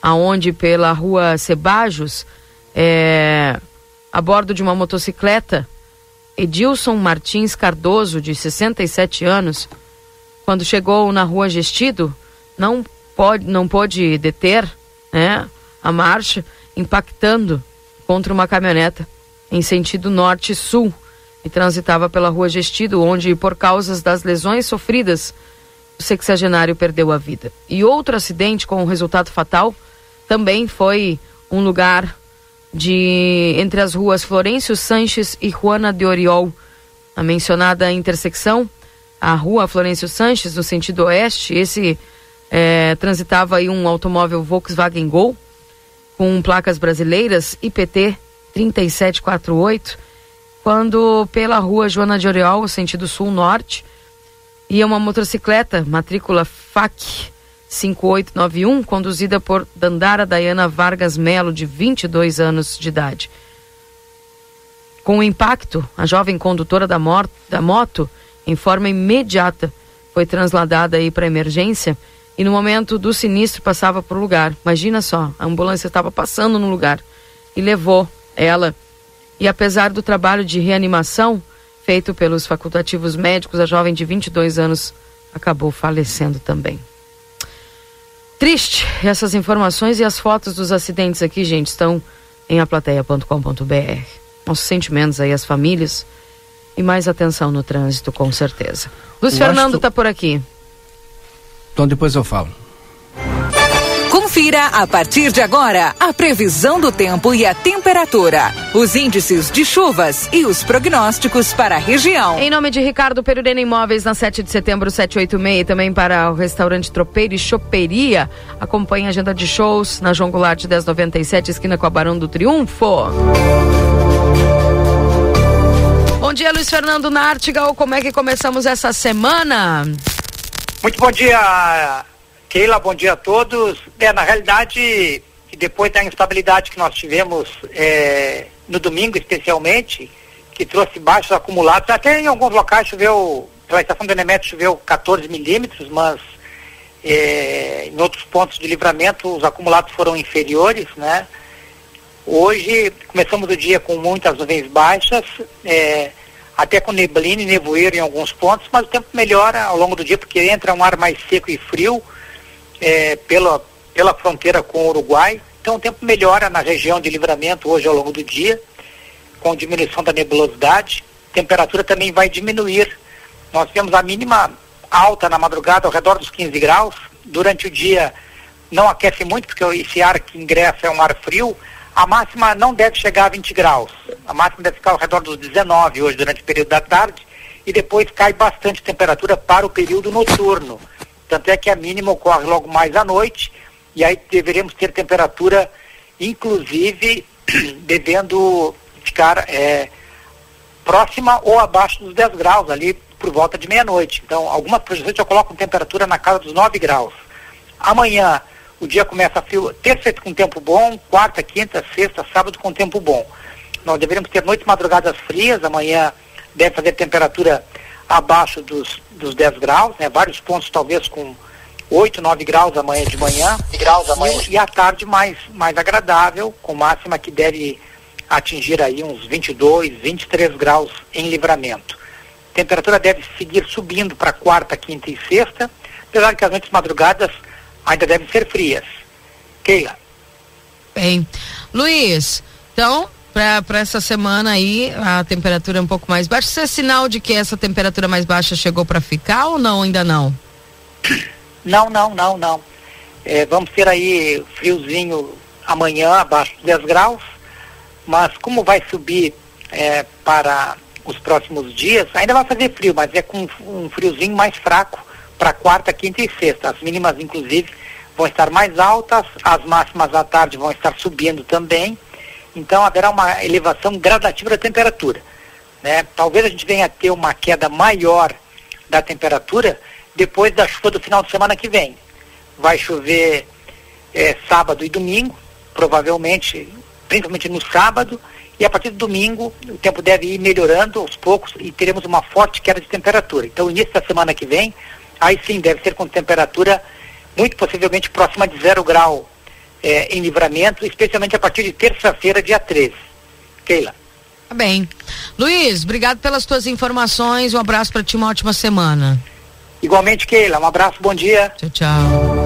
S2: aonde pela rua Cebajos, é, a bordo de uma motocicleta, Edilson Martins Cardoso, de 67 anos, quando chegou na rua Gestido, não pode, não pôde deter né, a marcha, impactando contra uma caminhoneta em sentido norte-sul e transitava pela rua Gestido, onde, por causa das lesões sofridas, o sexagenário perdeu a vida. E outro acidente com um resultado fatal também foi um lugar de entre as ruas Florencio Sanches e Juana de Oriol. A mencionada intersecção, a rua Florencio Sanches, no sentido oeste, esse é, transitava aí um automóvel Volkswagen Gol com placas brasileiras IPT 3748, quando pela rua Joana de Oriol, sentido sul-norte, ia uma motocicleta, matrícula FAC 5891, conduzida por Dandara Dayana Vargas Melo, de 22 anos de idade. Com o impacto, a jovem condutora da, da moto, em forma imediata, foi trasladada aí para emergência e no momento do sinistro passava por lugar. Imagina só, a ambulância estava passando no lugar e levou ela. E apesar do trabalho de reanimação feito pelos facultativos médicos, a jovem de 22 anos acabou falecendo também. Triste essas informações e as fotos dos acidentes aqui, gente, estão em aplateia.com.br. Nossos sentimentos aí às famílias e mais atenção no trânsito, com certeza. Luiz Fernando está por aqui.
S4: Então depois eu falo.
S6: Confira a partir de agora a previsão do tempo e a temperatura, os índices de chuvas e os prognósticos para a região.
S2: Em nome de Ricardo Perurena Imóveis, na 7 de setembro, 786, também para o restaurante Tropeiro e Choperia. Acompanhe a agenda de shows na João Goulart 1097, esquina com a Barão do Triunfo. Bom dia, Luiz Fernando Nartigal. Como é que começamos essa semana?
S7: Muito bom dia, Keila. Bom dia a todos. É, na realidade, depois da instabilidade que nós tivemos é, no domingo, especialmente, que trouxe baixos acumulados, até em alguns locais choveu, pela estação do Enemet choveu 14 milímetros, mas é, em outros pontos de livramento os acumulados foram inferiores, né? Hoje começamos o dia com muitas nuvens baixas, é, até com neblina e nevoeiro em alguns pontos, mas o tempo melhora ao longo do dia porque entra um ar mais seco e frio é, pela, pela fronteira com o Uruguai. Então o tempo melhora na região de livramento hoje ao longo do dia, com diminuição da nebulosidade. Temperatura também vai diminuir. Nós temos a mínima alta na madrugada ao redor dos 15 graus. Durante o dia não aquece muito, porque esse ar que ingressa é um ar frio a máxima não deve chegar a 20 graus. A máxima deve ficar ao redor dos 19 hoje durante o período da tarde e depois cai bastante temperatura para o período noturno. Tanto é que a mínima ocorre logo mais à noite e aí deveremos ter temperatura, inclusive, devendo ficar é, próxima ou abaixo dos 10 graus ali por volta de meia-noite. Então, algumas projeções já colocam temperatura na casa dos 9 graus. Amanhã o dia começa frio, terça com tempo bom, quarta, quinta, sexta, sábado com tempo bom. Nós deveríamos ter noites madrugadas frias, amanhã deve fazer temperatura abaixo dos, dos 10 graus, né? Vários pontos talvez com 8, 9 graus amanhã de manhã. Graus amanhã. E, e à tarde mais, mais agradável, com máxima que deve atingir aí uns 22, 23 graus em livramento. Temperatura deve seguir subindo para quarta, quinta e sexta, apesar que as noites madrugadas ainda devem ser frias. Keila.
S2: Bem. Luiz, então, para essa semana aí, a temperatura é um pouco mais baixa. Isso é sinal de que essa temperatura mais baixa chegou para ficar ou não? Ainda não?
S7: Não, não, não, não. É, vamos ter aí friozinho amanhã, abaixo de 10 graus, mas como vai subir é, para os próximos dias, ainda vai fazer frio, mas é com um friozinho mais fraco para quarta, quinta e sexta. As mínimas, inclusive, vão estar mais altas, as máximas à tarde vão estar subindo também. Então haverá uma elevação gradativa da temperatura. Né? Talvez a gente venha a ter uma queda maior da temperatura depois da chuva do final de semana que vem. Vai chover é, sábado e domingo, provavelmente, principalmente no sábado, e a partir do domingo o tempo deve ir melhorando aos poucos e teremos uma forte queda de temperatura. Então, início da semana que vem, aí sim deve ser com temperatura muito possivelmente próxima de zero grau é, em livramento, especialmente a partir de terça-feira, dia 13. Keila.
S2: Tá bem. Luiz, obrigado pelas tuas informações. Um abraço para ti, uma ótima semana.
S7: Igualmente, Keila. Um abraço, bom dia.
S2: Tchau, tchau.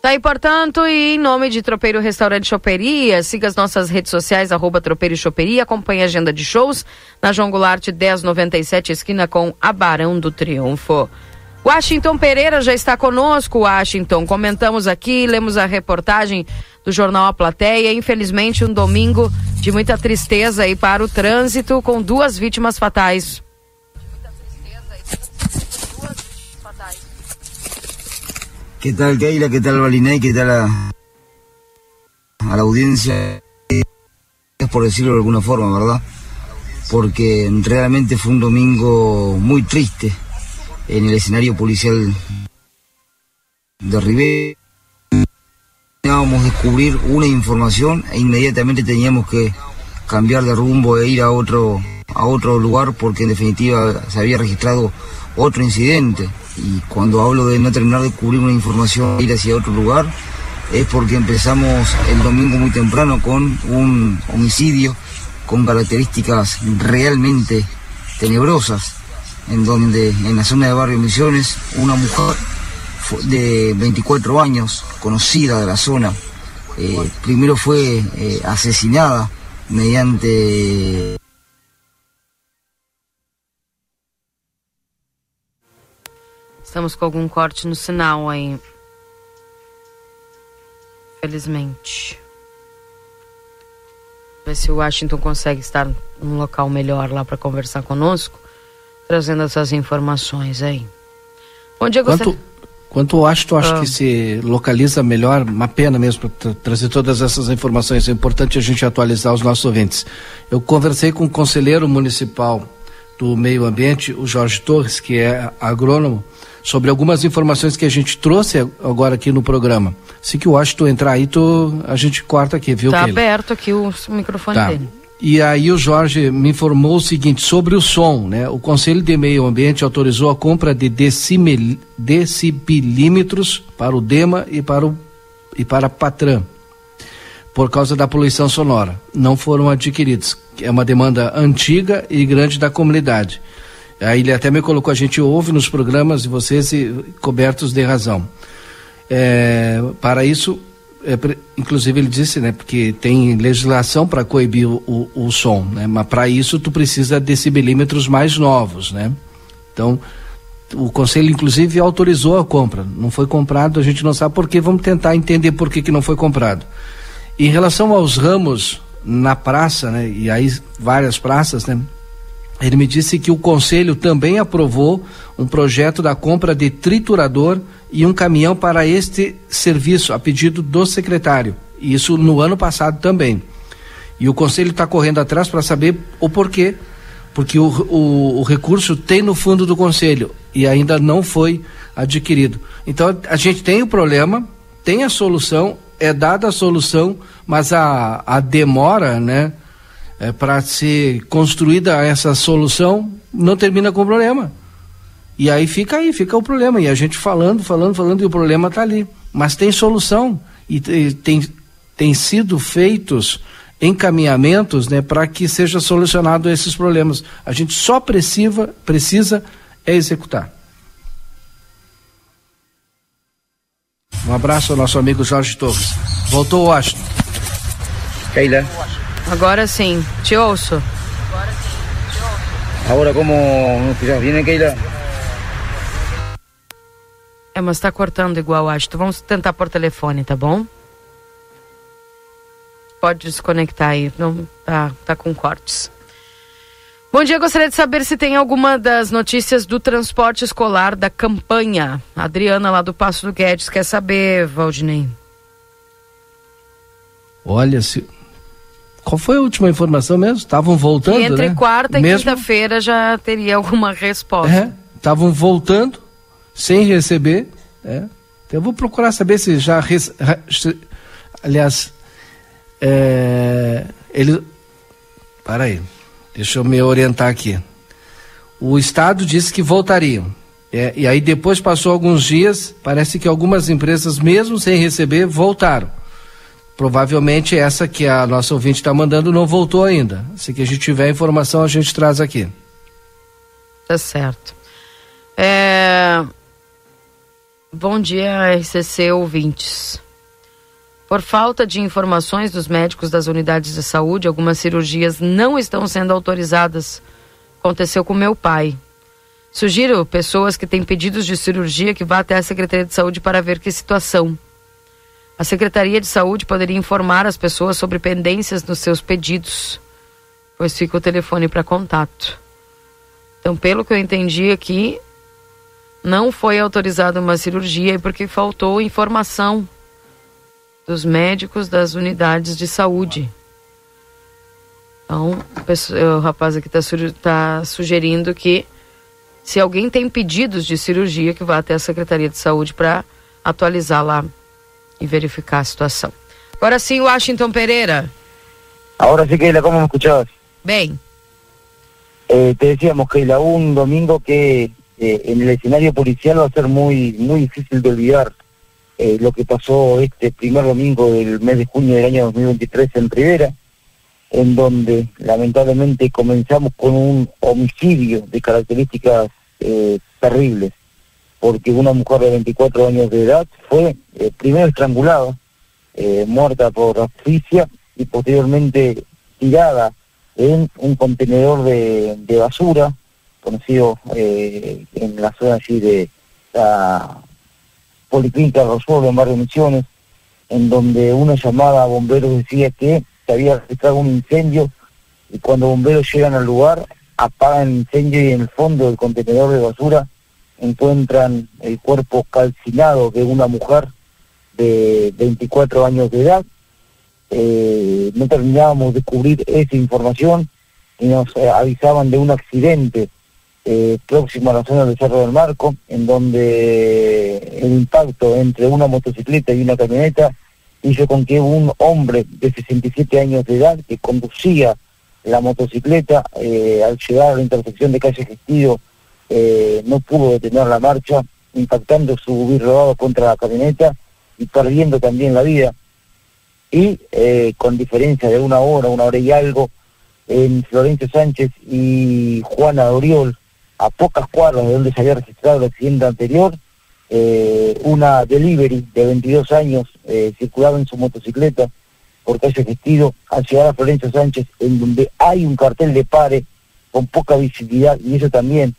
S2: Tá aí, portanto, e em nome de Tropeiro Restaurante Choperia, siga as nossas redes sociais, arroba Tropeiro Choperia, acompanhe a agenda de shows na João Goulart 1097, esquina com a Barão do Triunfo. Washington Pereira já está conosco, Washington. Comentamos aqui, lemos a reportagem do jornal A Plateia. Infelizmente, um domingo de muita tristeza aí para o trânsito, com duas vítimas fatais.
S8: ¿Qué tal Keila? ¿Qué tal Balinay? ¿Qué tal a, la audiencia? Es por decirlo de alguna forma, ¿verdad? Porque realmente fue un domingo muy triste en el escenario policial de Rivera. Teníamos descubrir una información e inmediatamente teníamos que cambiar de rumbo e ir a otro, a otro lugar porque en definitiva se había registrado otro incidente. Y cuando hablo de no terminar de cubrir una información ir hacia otro lugar, es porque empezamos el domingo muy temprano con un homicidio con características realmente tenebrosas, en donde en la zona de Barrio Misiones una mujer de 24 años, conocida de la zona, eh, primero fue eh, asesinada mediante
S2: Estamos com algum corte no sinal aí. Felizmente. Ver se o Washington consegue estar num local melhor lá para conversar conosco, trazendo essas informações aí.
S4: Bom dia, Quanto, quanto o Washington, acho ah. que se localiza melhor, uma pena mesmo para tra trazer todas essas informações. É importante a gente atualizar os nossos ouvintes. Eu conversei com o conselheiro municipal do meio ambiente, o Jorge Torres, que é agrônomo, sobre algumas informações que a gente trouxe agora aqui no programa. Se que o Washington entrar aí, tu, a gente corta aqui, viu?
S2: Tá aberto aqui o microfone tá. dele.
S4: E aí o Jorge me informou o seguinte sobre o som, né? O Conselho de Meio Ambiente autorizou a compra de decimil, decibilímetros para o DEMA e para o e para a Patran por causa da poluição sonora. Não foram adquiridos. É uma demanda antiga e grande da comunidade. Aí ele até me colocou, a gente ouve nos programas de vocês cobertos de razão. É, para isso, é, inclusive ele disse, né, porque tem legislação para coibir o, o, o, som, né, mas para isso tu precisa de decibelímetros mais novos, né? Então, o conselho inclusive autorizou a compra, não foi comprado, a gente não sabe por que, vamos tentar entender por que, que não foi comprado. Em relação aos ramos na praça, né, e aí várias praças, né, ele me disse que o conselho também aprovou um projeto da compra de triturador e um caminhão para este serviço, a pedido do secretário. Isso no ano passado também. E o conselho está correndo atrás para saber o porquê. Porque o, o, o, recurso tem no fundo do conselho e ainda não foi adquirido. Então a gente tem o problema, tem a solução, é dada a solução, mas a, a demora, né? É, para ser construída essa solução, não termina com o problema. E aí fica aí, fica o problema. E a gente falando, falando, falando, e o problema está ali. Mas tem solução. E, tem, tem sido feitos encaminhamentos né, para que seja solucionado esses problemas. A gente só precisa, precisa é executar. Um abraço ao nosso amigo Jorge Torres. Voltou, Washington.
S8: Keila.
S2: Agora sim, te ouço.
S8: Agora como escuchas bien, Keila?
S2: É, mas tá cortando igual, acho. Então vamos tentar por telefone, tá bom? Pode desconectar aí, não tá, tá com cortes. Bom dia, gostaria de saber se tem alguma das notícias do transporte escolar da campanha. A Adriana, lá do Passo do Guedes, quer saber, Valdinei.
S4: Olha, se, qual foi a última informação mesmo? Estavam voltando,
S2: entre
S4: né?
S2: quarta e mesmo... quinta-feira já teria alguma resposta.
S4: Estavam é, voltando sem receber. É. Então, eu vou procurar saber se já. Res... Aliás, é... ele. Para aí, deixa eu me orientar aqui. O Estado disse que voltariam. É, e aí depois passou alguns dias, parece que algumas empresas, mesmo sem receber, voltaram. Provavelmente essa que a nossa ouvinte está mandando não voltou ainda. Se que a gente tiver informação, a gente traz aqui.
S2: Tá certo. É... Bom dia, RCC ouvintes. Por falta de informações dos médicos das unidades de saúde, algumas cirurgias não estão sendo autorizadas. Aconteceu com meu pai. Sugiro pessoas que têm pedidos de cirurgia que vá até a Secretaria de Saúde para ver que situação. A Secretaria de Saúde poderia informar as pessoas sobre pendências nos seus pedidos, pois fica o telefone para contato. Então, pelo que eu entendi aqui, não foi autorizada uma cirurgia porque faltou informação dos médicos das unidades de saúde. Então, o rapaz aqui está tá sugerindo que se alguém tem pedidos de cirurgia, que vá até a Secretaria de Saúde para atualizar lá e verificar a situação. Agora sim, Washington Pereira.
S9: Ahora sí, Keila, ¿cómo me escuchabas?
S2: Bem.
S9: Eh, te decíamos, Keila, un domingo que eh, en el escenario policial va a ser muy, muy difícil de olvidar eh, lo que pasó este primer domingo del mes de junio del año 2023 en Rivera, en donde lamentablemente comenzamos con un homicidio de características terribles, porque una mujer de 24 años de edad fue eh, primero estrangulada, eh, muerta por asfixia y posteriormente tirada en un contenedor de, basura, conocido eh, en la zona allí de la Policlínica Rosuelo en Barrio Misiones, en donde una llamada a bomberos decía que se había registrado un incendio y cuando bomberos llegan al lugar apagan el incendio y en el fondo del contenedor de basura encuentran el cuerpo calcinado de una mujer de 24 años de edad. Eh, no terminábamos de cubrir esa información y nos eh, avisaban de un accidente eh, próximo a la zona del Cerro del Marco, en donde el impacto entre una motocicleta y una camioneta hizo con que un hombre de 67 años de edad que conducía la motocicleta al llegar a la intersección de calle Gestido eh, no pudo detener la marcha, impactando su vidrio contra la camioneta y perdiendo también la vida. Y eh, con diferencia de una hora, una hora y algo, en Florencio Sánchez y Juana Oriol, a pocas cuadras de donde se había registrado el accidente anterior, eh, una delivery de 22 años eh, circulaba en su motocicleta por calle Gestido al llegar a Florencio Sánchez, en donde hay un cartel de pare con poca visibilidad, y eso también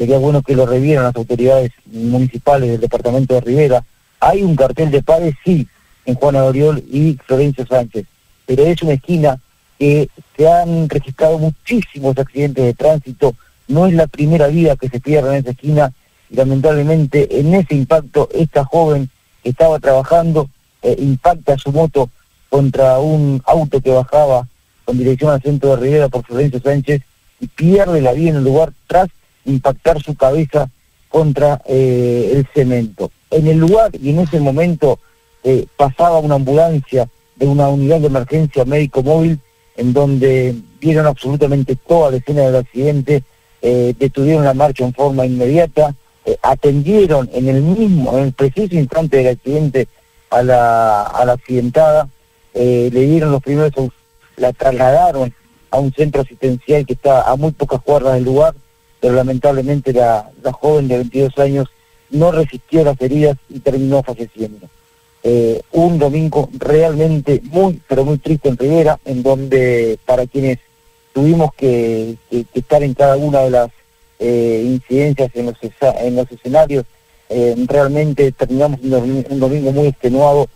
S9: sería bueno que lo revieran las autoridades municipales del departamento de Rivera. Hay un cartel de pare, sí, en Juana Oriol y Florencio Sánchez, pero es una esquina que se han registrado muchísimos accidentes de tránsito, no es la primera vida que se pierde en esa esquina, y lamentablemente en ese impacto esta joven que estaba trabajando eh, impacta su moto contra un auto que bajaba con dirección al centro de Rivera por Florencio Sánchez y pierde la vida en el lugar tras impactar su cabeza contra eh, el cemento. En el lugar y en ese momento eh, pasaba una ambulancia de una unidad de emergencia médico móvil en donde vieron absolutamente toda la escena del accidente, eh, detuvieron la marcha en forma inmediata, atendieron en el mismo, en el preciso instante del accidente a la, a la accidentada, le dieron los primeros, la trasladaron a un centro asistencial que está a muy pocas cuadras del lugar, pero lamentablemente la, joven de 22 años no resistió las heridas y terminó falleciendo. Eh, un domingo realmente muy, pero muy triste en Rivera, en donde para quienes tuvimos que, estar en cada una de las eh, incidencias en los, escenarios, eh, realmente terminamos un, un domingo muy extenuado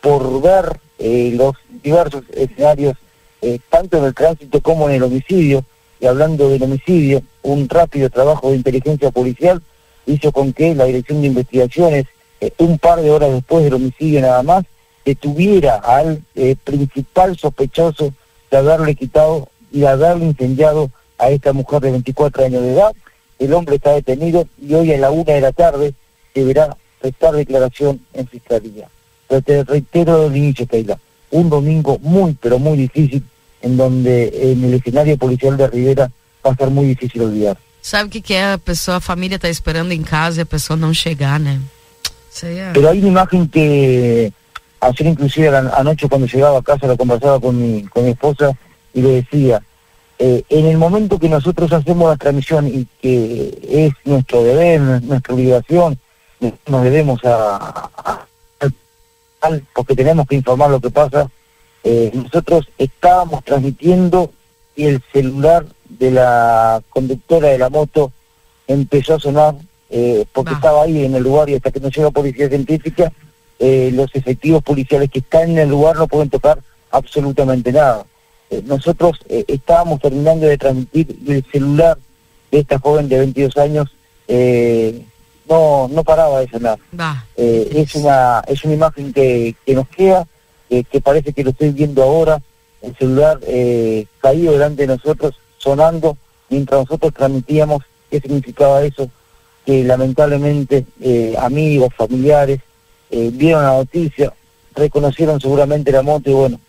S9: por ver los diversos escenarios, tanto en el tránsito como en el homicidio, y hablando del homicidio, un rápido trabajo de inteligencia policial hizo con que la Dirección de Investigaciones, eh, un par de horas después del homicidio nada más, detuviera al eh, principal sospechoso de haberle quitado y de haberle incendiado a esta mujer de 24 años de edad. El hombre está detenido y hoy a la una de la tarde deberá prestar declaración en fiscalía. Pero te reitero del inicio, Keila, un domingo muy, pero muy difícil, en donde en el escenario policial de Rivera va a ser muy difícil olvidar.
S2: Sabe o que, que é? A pessoa, a família tá esperando em casa e a pessoa não chegar, né? Isso aí é.
S9: Pero hay una imagen que ayer inclusive a la- anoche cuando llegaba a casa lo conversaba con mi, con mi esposa y le decía, eh, en el momento que nosotros hacemos la transmisión y que es nuestro deber, nuestra obligación, nos debemos a, a- al- porque tenemos que informar lo que pasa, eh, nosotros estábamos transmitiendo y el celular de la conductora de la moto empezó a sonar eh, porque estaba ahí en el lugar y hasta que no llega policía científica, eh, los efectivos policiales que están en el lugar no pueden tocar absolutamente nada. Eh, nosotros estábamos terminando de transmitir y el celular de esta joven de 22 años no, no paraba de sonar. Es una es una imagen que, que nos queda, eh, que parece que lo estoy viendo ahora, el celular eh, caído delante de nosotros, sonando, mientras nosotros transmitíamos qué significaba eso, que lamentablemente eh, amigos, familiares, vieron la noticia, reconocieron seguramente la moto y bueno,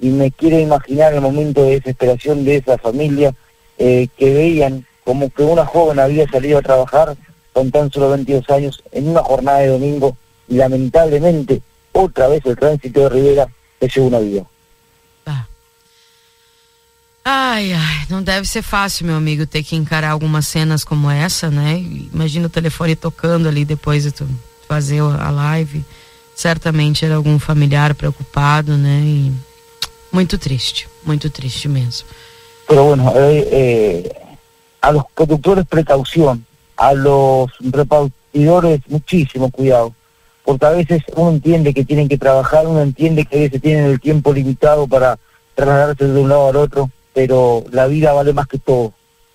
S9: y me quiero imaginar el momento de desesperación de esa familia que veían como que una joven había salido a trabajar con tan solo 22 años en una jornada de domingo lamentablemente otra vez el tránsito de Rivera se llevó una vida.
S2: Ai, ai, não deve ser fácil, meu amigo, ter que encarar algumas cenas como essa, né? Imagina o telefone tocando ali depois de tu fazer a live. Certamente era algum familiar preocupado, né? E muito triste, muito triste mesmo.
S9: Pero bueno, eh, eh, a los conductores precaución, a los repartidores muchísimo cuidado, porque a veces uno entiende que tienen que trabajar, uno entiende que a veces tienen el tiempo limitado para trasladarse de un lado al otro, pero la vida vale más que todo.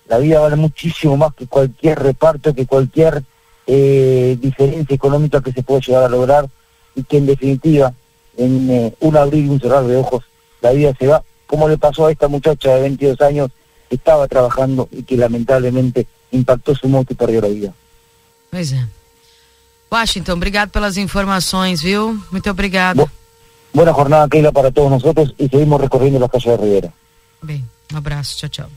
S9: La vida vale muchísimo más que cualquier reparto, que cualquier eh, diferencia económica que se pueda llegar a lograr y que en definitiva, en eh, un abrir y un cerrar de ojos, la vida se va, como le pasó a esta muchacha de 22 años que estaba trabajando y que lamentablemente impactó su moto y perdió la vida.
S2: É. Washington, obrigado pelas informações, viu? Muito obrigado.
S9: Buena jornada, Keila, para todos nosotros y seguimos recorriendo las calles de Rivera.
S2: Bem, um abraço, tchau, tchau.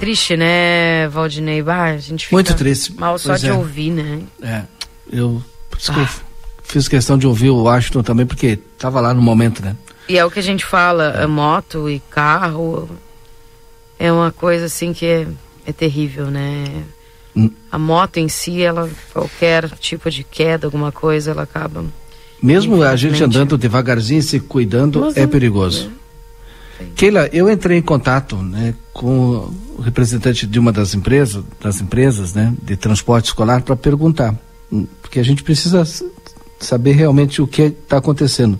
S2: Triste, né, Valdinei? Bah, a gente fica
S4: Muito triste.
S2: mal só
S4: Pois
S2: de
S4: é.
S2: ouvir, né?
S4: É, eu, por isso que eu fiz questão de ouvir o Washington também, porque tava lá no momento, né?
S2: E é o que a gente fala, a moto e carro é uma coisa assim que é, é terrível, né? A moto em si, ela qualquer tipo de queda, alguma coisa, ela acaba.
S4: Mesmo a gente andando devagarzinho, se cuidando,
S2: Mas
S4: é
S2: é-
S4: perigoso. Keila, eu entrei em contato né, com o representante de uma das empresas, das empresas né, de transporte escolar para perguntar, hum, porque a gente precisa saber realmente o que está acontecendo.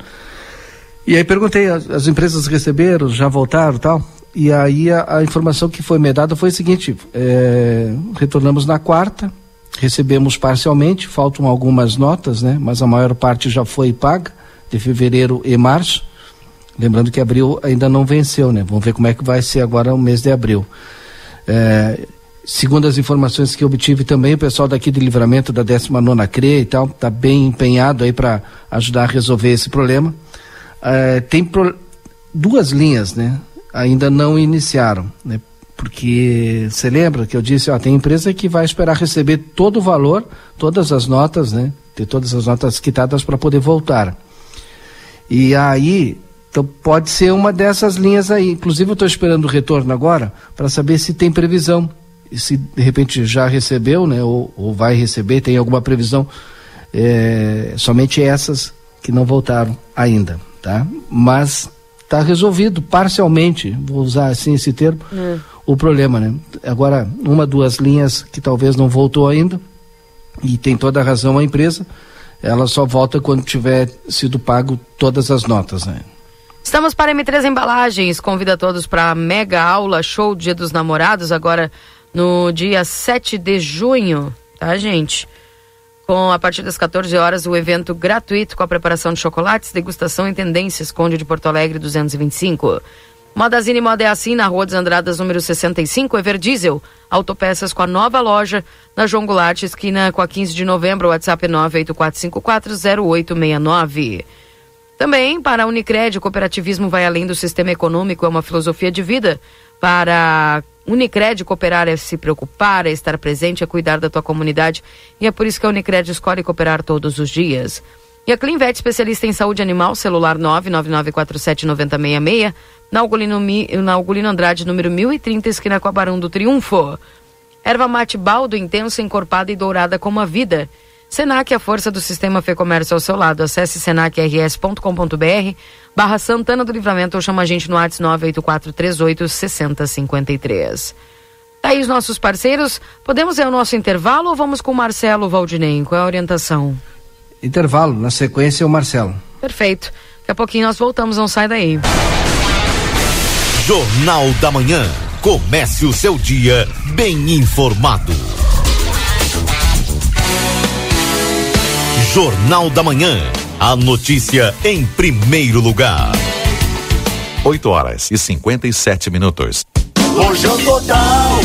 S4: E aí perguntei, as, as empresas receberam, já voltaram tal? E aí a, a informação que foi me dada foi a seguinte, é, retornamos na quarta, recebemos parcialmente, faltam algumas notas, né? Mas a maior parte já foi paga, de fevereiro e março. Lembrando que abril ainda não venceu, né? Vamos ver como é que vai ser agora o mês de abril. É, segundo as informações que obtive também, o pessoal daqui de livramento da 19 CRE e tal, está bem empenhado aí para ajudar a resolver esse problema. É, tem pro- duas linhas, né? Ainda não iniciaram, né? Porque você lembra que eu disse, ó, tem empresa que vai esperar receber todo o valor, todas as notas, né? Ter todas as notas quitadas para poder voltar. E aí, então pode ser uma dessas linhas aí. Inclusive, eu estou esperando o retorno agora para saber se tem previsão. E se de repente já recebeu, né? Ou, ou vai receber, tem alguma previsão. É, somente essas que não voltaram ainda, tá? Mas está resolvido parcialmente, vou usar assim esse termo, o problema, né? Agora, uma, duas linhas que talvez não voltou ainda, e tem toda a razão a empresa, ela só volta quando tiver sido pago todas as notas, né?
S2: Estamos para M3 Embalagens. Convida todos para a mega aula show Dia dos Namorados, agora no dia 7 de junho, tá, gente? Com a partir das 14 horas o evento gratuito com a preparação de chocolates, degustação e tendências, Conde de Porto Alegre 225. Modazine Moda é assim, na Rua dos Andradas, número 65, Everdiesel. Autopeças com a nova loja, na João Goulart, esquina com a 15 de novembro, WhatsApp é 984540869. Também, para a Unicred, o cooperativismo vai além do sistema econômico, é uma filosofia de vida. Para Unicred, cooperar é se preocupar, é estar presente, é cuidar da tua comunidade. E é por isso que a Unicred escolhe cooperar todos os dias. E a Clinvet, especialista em saúde animal, celular 999479066, na Ugolino, Mi- na Ugolino Andrade, número 1030, esquina com a Barão do Triunfo. Erva mate baldo, intensa, encorpada e dourada como a vida. Senac, a força do sistema Fê Comércio ao seu lado. Acesse senacrs.com.br barra Santana do Livramento ou chama a gente no WhatsApp 98438 6053. Tá aí os nossos parceiros. Podemos ir ao nosso intervalo ou vamos com o Marcelo Valdinei? Qual é a orientação?
S4: Intervalo, na sequência o Marcelo.
S2: Perfeito. Daqui a pouquinho nós voltamos, não sai daí.
S10: Jornal da Manhã. Comece o seu dia bem informado. Jornal da Manhã. A notícia em primeiro lugar.
S1: 8 horas e 57 minutos.
S11: Lojão Total.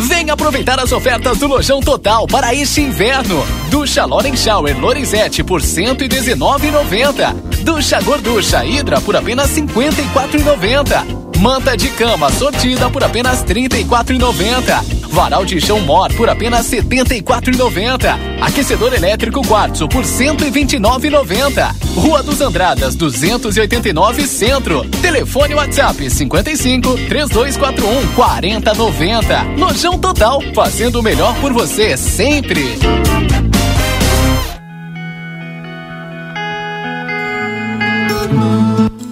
S11: Vem aproveitar as ofertas do Lojão Total para este inverno. Ducha Loren Shower Lorenzetti por 119,90. Ducha Gorducha Hidra por apenas 54,90. Manta de cama sortida por apenas 34,90.
S12: Varal de chão Mor por apenas R$ 74,90. Aquecedor elétrico Quartzo por R$ 129,90. Rua dos Andradas 289 Centro. Telefone WhatsApp 55 3241 4090. Lojão Total, fazendo o melhor por você sempre.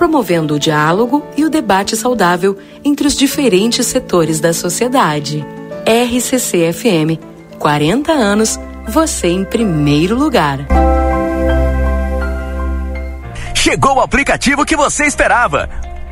S2: promovendo o diálogo e o debate saudável entre os diferentes setores da sociedade. RCC-FM, 40 anos, você em primeiro lugar.
S13: Chegou o aplicativo que você esperava.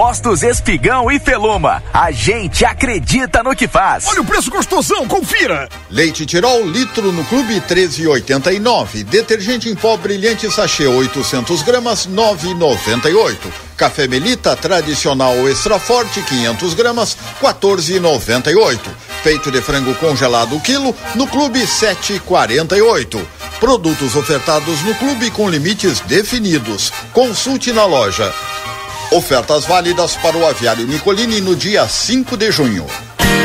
S13: Postos Espigão e Feluma. A gente acredita no que faz.
S14: Olha o preço gostosão, confira.
S15: Leite Tirol, litro no clube 13,89. Detergente em pó brilhante sachê 800 gramas 9,98. Café Melita tradicional extra forte 500 gramas 14,98. Peito de frango congelado quilo no clube 7,48. Produtos ofertados no clube com limites definidos. Consulte na loja. Ofertas válidas para o aviário Nicolini no dia 5 de junho.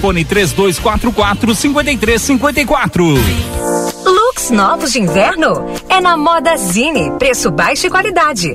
S16: Fone 3244 5354.
S17: Looks novos de inverno? É na Moda Zine. Preço baixo e qualidade.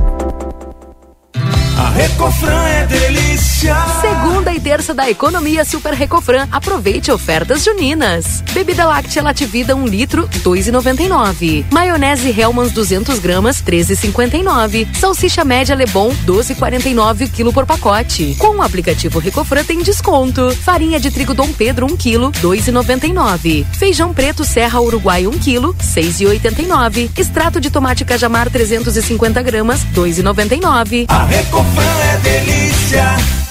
S18: A Recofran é delícia.
S2: Segunda e terça da economia Super Recofran. Aproveite ofertas juninas. Bebida láctea Lativida 1 um litro, 2,99. Maionese Hellmann's 200 gramas, 13,59. Salsicha média Lebon, 12,49 quilo por pacote. Com o aplicativo Recofran tem desconto. Farinha de trigo Dom Pedro 1 quilo, 2,99. Feijão preto Serra Uruguai 1 quilo, 6,89. Extrato de tomate Cajamar 350 gramas, 2,99.
S18: A Recofran é delícia.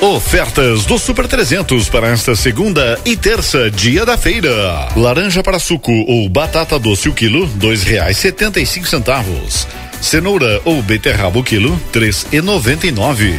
S19: Ofertas do Super 300 para esta segunda e terça, dia da feira. Laranja para suco ou batata doce o quilo, dois reais setenta e cinco centavos. Cenoura ou beterraba o quilo, três e noventa e nove.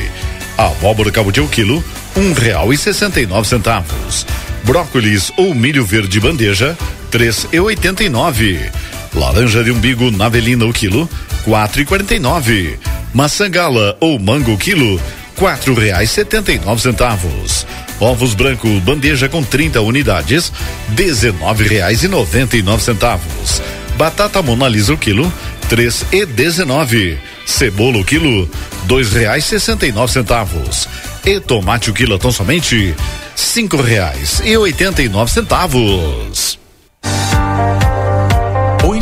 S19: Abóbora cabotiá o quilo, um real e sessenta e nove centavos. Brócolis ou milho verde bandeja, três e oitenta e nove. Laranja de umbigo navelina o quilo, quatro e quarenta e nove. Maçã gala ou mango quilo, quatro reais setenta e nove centavos. Ovos branco bandeja com 30 unidades, dezenove reais e noventa e nove centavos. Batata monalisa o quilo, três e dezenove. Cebola o quilo, dois reais sessenta e nove centavos. E tomate o quilo tão somente cinco reais e oitenta e nove centavos.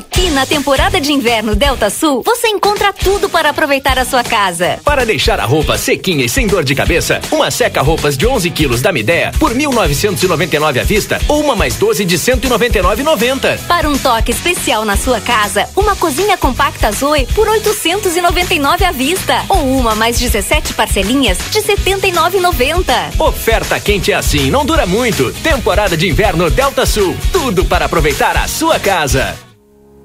S17: Aqui na temporada de inverno Delta Sul, você encontra tudo para aproveitar a sua casa.
S12: Para deixar a roupa sequinha e sem dor de cabeça, uma seca-roupas de 11 quilos da Midea por 1.999 à vista ou uma mais 12 de 199,90.
S17: Para um toque especial na sua casa, uma cozinha compacta Zoe por 899 à vista ou uma mais 17 parcelinhas de 79,90.
S12: Oferta quente é assim, não dura muito. Temporada de inverno Delta Sul, tudo para aproveitar a sua casa.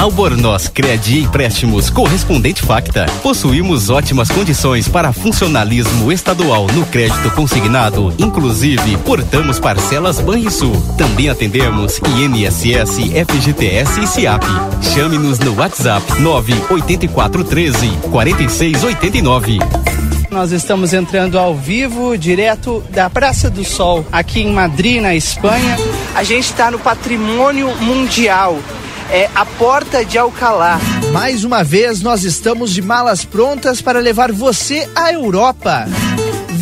S20: Albornoz Crédito Empréstimos Correspondente Facta. Possuímos ótimas condições para funcionalismo estadual no crédito consignado, inclusive portamos parcelas Banrisul. Também atendemos INSS, FGTS e SIAP. Chame-nos no WhatsApp 98413 4689.
S21: Nós estamos entrando ao vivo, direto da Praça do Sol, aqui em Madrid, na Espanha. A gente está no Patrimônio Mundial é a Porta de Alcalá. Mais uma vez, nós estamos de malas prontas para levar você à Europa.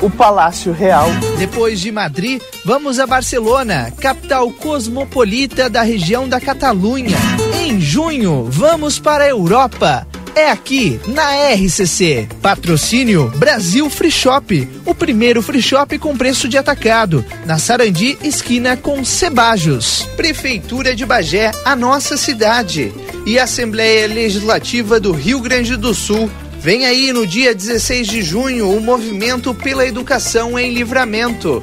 S21: O Palácio Real. Depois de Madrid, vamos a Barcelona, capital cosmopolita da região da Catalunha. Em junho, vamos para a Europa. É aqui, na RCC. Patrocínio Brasil Free Shop, o primeiro free shop com preço de atacado, na Sarandi, esquina com Cebajos. Prefeitura de Bagé, a nossa cidade. E Assembleia Legislativa do Rio Grande do Sul. Vem aí no dia 16 de junho o movimento pela educação em livramento.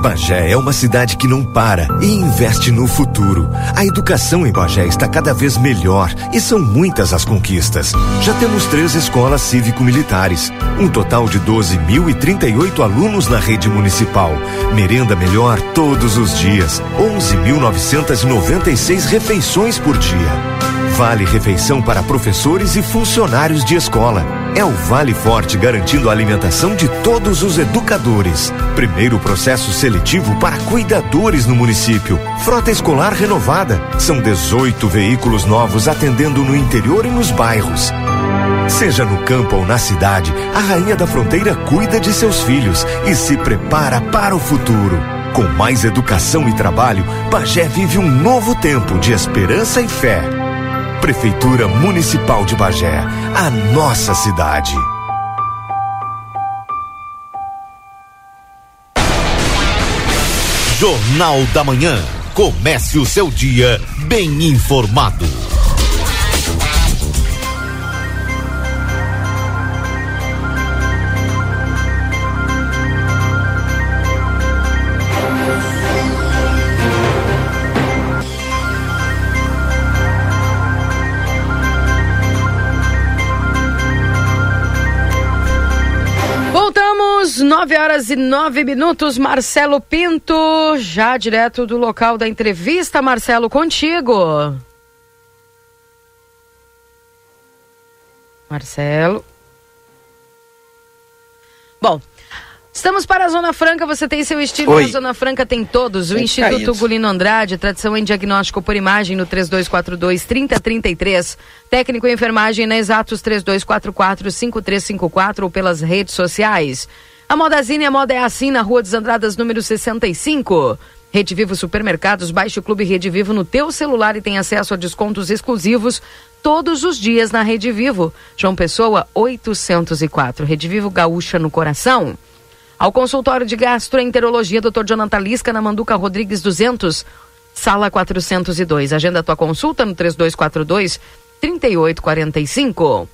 S22: Bagé é uma cidade que não para e investe no futuro. A educação em Bagé está cada vez melhor e são muitas as conquistas. Já temos três escolas cívico-militares, um total de 12.038 alunos na rede municipal, merenda melhor todos os dias, 11.996 refeições por dia. Vale refeição para professores e funcionários de escola. É o Vale Forte garantindo a alimentação de todos os educadores. Primeiro processo seletivo para cuidadores no município. Frota escolar renovada. São 18 veículos novos atendendo no interior e nos bairros. Seja no campo ou na cidade, a Rainha da Fronteira cuida de seus filhos e se prepara para o futuro. Com mais educação e trabalho, Bagé vive um novo tempo de esperança e fé. Prefeitura Municipal de Bagé, a nossa cidade.
S23: Jornal da Manhã. Comece o seu dia bem informado.
S2: 9 horas e 9 minutos. Marcelo Pinto, já direto do local da entrevista. Marcelo, contigo. Marcelo. Bom, estamos para a Zona Franca. Você tem seu estilo
S5: Oi.
S2: na Zona Franca, tem todos. O
S5: Tem
S2: Instituto
S5: caído.
S2: Gulino Andrade, tradição em diagnóstico por imagem no 3242-3033. Técnico em enfermagem na Exatos 3244-5354 ou pelas redes sociais. A Modazine, a moda é assim na Rua dos Andradas, número 65. Rede Vivo Supermercados, baixe o Clube Rede Vivo no teu celular e tem acesso a descontos exclusivos todos os dias na Rede Vivo. João Pessoa, 804. Rede Vivo Gaúcha no coração. Ao consultório de gastroenterologia, Dr. Jonathan Lisca, na Manduca Rodrigues 200, sala 402. Agenda tua consulta no 3242 3845.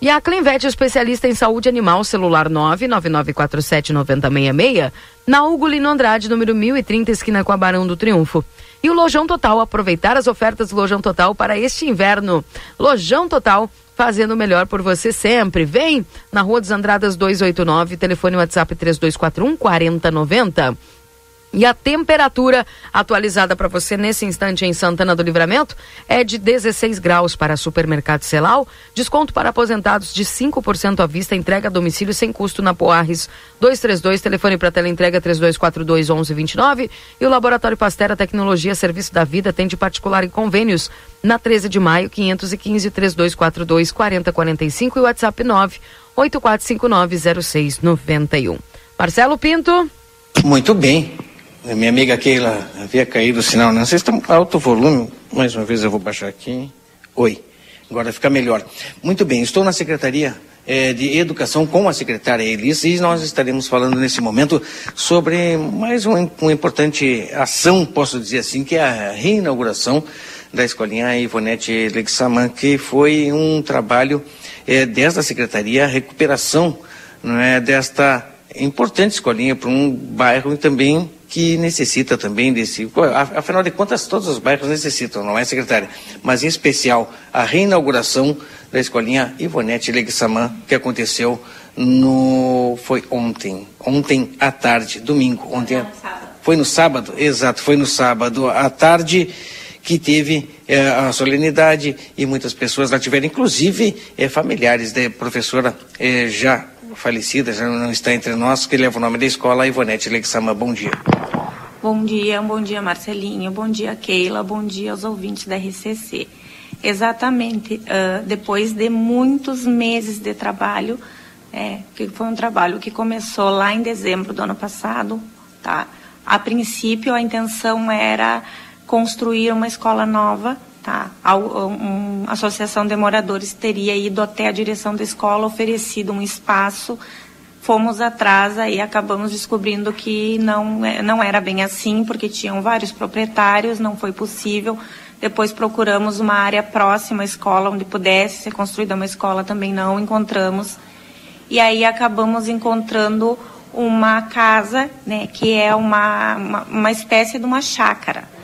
S2: E a Clinvet, especialista em saúde animal, celular 999479066, na Hugo Lino Andrade, número 1030, esquina com a Barão do Triunfo. E o Lojão Total, aproveitar as ofertas do Lojão Total para este inverno. Lojão Total, fazendo o melhor por você sempre. Vem na Rua dos Andradas 289, telefone WhatsApp 3241 4090. E a temperatura atualizada para você nesse instante em Santana do Livramento é de 16 graus para supermercado Celal, desconto para aposentados de 5% à vista, entrega a domicílio sem custo na Poarres 232, telefone para tela entrega 3242 1129 e o Laboratório Pastera Tecnologia Serviço da Vida atende particular e convênios na 13 de maio 515 3242 4045 e WhatsApp 9 84590691. Marcelo Pinto.
S5: Muito bem. A minha amiga Keila havia caído o sinal. Sei se está alto volume. Mais uma vez eu vou baixar aqui. Oi. Agora fica melhor. Muito bem. Estou na Secretaria eh, de Educação com a secretária Elis e nós estaremos falando nesse momento sobre mais uma, uma importante ação, posso dizer assim, que é a reinauguração da escolinha Ivonete Lexaman, que foi um trabalho eh, desta secretaria, a recuperação não é, desta importante escolinha para um bairro também que necessita também desse. Afinal de contas, todos os bairros necessitam, não é, secretária? Mas em especial a reinauguração da escolinha Ivonete Leguissamã, que aconteceu no. Foi ontem. Ontem à tarde, domingo. Ontem. Foi no sábado, exato, foi no sábado à tarde que teve eh, a solenidade e muitas pessoas lá tiveram, inclusive eh, familiares da professora eh, já falecida, já não está entre nós, que leva o nome da escola, Ivonete Lexama. Bom dia.
S24: Bom dia, bom dia Marcelinho, bom dia Keila, bom dia aos ouvintes da RCC. Exatamente, ah, depois de muitos meses de trabalho, é, que foi um trabalho que começou lá em dezembro do ano passado, tá? A princípio a intenção era construir uma escola nova, tá? A, um, a associação de moradores teria ido até a direção da escola, oferecido um espaço fomos atrás e acabamos descobrindo que não, é- não era bem assim, porque tinham vários proprietários, não foi possível. Depois procuramos uma área próxima à escola, onde pudesse ser construída uma escola, também não encontramos. E aí acabamos encontrando uma casa, né, que é uma, uma, uma espécie de uma chácara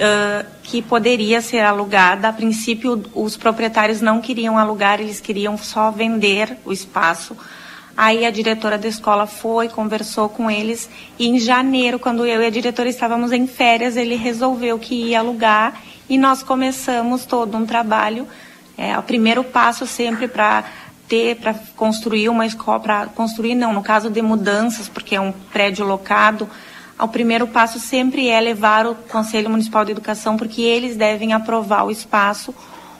S24: ah, que poderia ser alugada. A princípio, os proprietários não queriam alugar, eles queriam só vender o espaço. Aí a diretora da escola foi, conversou com eles e em janeiro, quando eu e a diretora estávamos em férias, ele resolveu que ia alugar e nós começamos todo um trabalho. É, o primeiro passo sempre para ter para construir uma escola, para construir não, no caso de mudanças, porque é um prédio locado, o primeiro passo sempre é levar o Conselho Municipal de Educação, porque eles devem aprovar o espaço.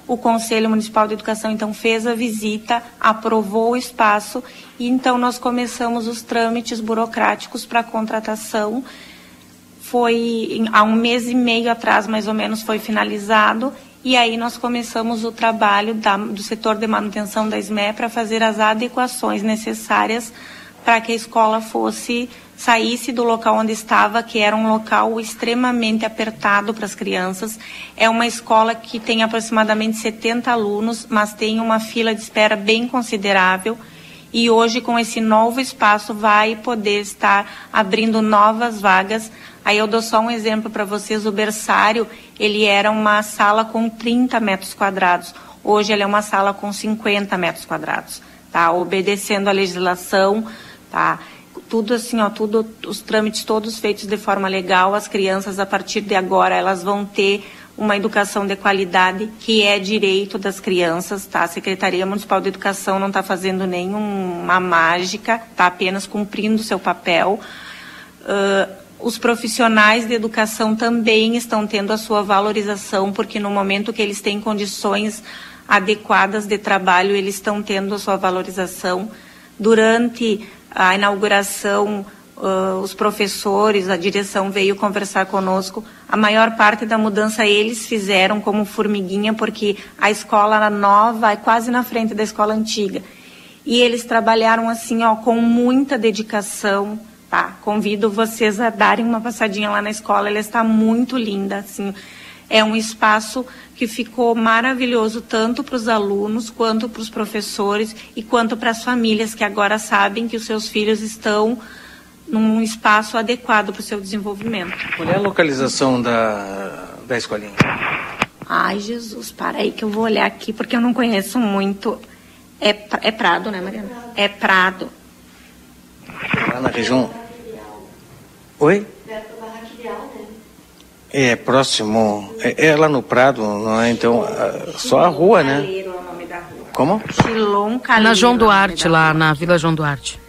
S24: O Conselho Municipal de Educação então fez a visita, aprovou o espaço e então nós começamos os trâmites burocráticos para a contratação. Foi há um mês e meio atrás, mais ou menos, foi finalizado e aí nós começamos o trabalho da, do setor de manutenção da SME para fazer as adequações necessárias para que a escola fosse saísse do local onde estava, que era um local extremamente apertado para as crianças. É uma escola que tem aproximadamente 70 alunos, mas tem uma fila de espera bem considerável. E hoje, com esse novo espaço, vai poder estar abrindo novas vagas. Aí eu dou só um exemplo para vocês: o berçário, ele era uma sala com 30 metros quadrados. Hoje, ele é uma sala com 50 metros quadrados, tá? Obedecendo a legislação, tá? Tudo assim, ó, tudo, os trâmites todos feitos de forma legal. As crianças, a partir de agora, elas vão ter uma educação de qualidade, que é direito das crianças, tá? A Secretaria Municipal de Educação não está fazendo nenhuma mágica, está apenas cumprindo seu papel. Uh, os profissionais de educação também estão tendo a sua valorização, porque no momento que eles têm condições adequadas de trabalho, eles estão tendo a sua valorização. Durante a inauguração, uh, os professores, a direção veio conversar conosco. A maior parte da mudança eles fizeram como formiguinha, porque a escola nova é quase na frente da escola antiga. E eles trabalharam assim, ó, com muita dedicação, tá? Convido vocês a darem uma passadinha lá na escola, ela está muito linda, assim. É um espaço que ficou maravilhoso tanto para os alunos, quanto para os professores e quanto para as famílias que agora sabem que os seus filhos estão num espaço adequado para o seu desenvolvimento.
S5: Qual é a localização da, da escolinha?
S24: Ai, Jesus, para aí que eu vou olhar aqui, porque eu não conheço muito. É, é Prado, né, Mariana? É Prado.
S5: Lá na região. Oi? É, próximo. É, é, lá no Prado, não é? Então, só a rua, né? Como?
S24: Chilon Caleiro.
S2: Na João Duarte, lá na Vila João Duarte.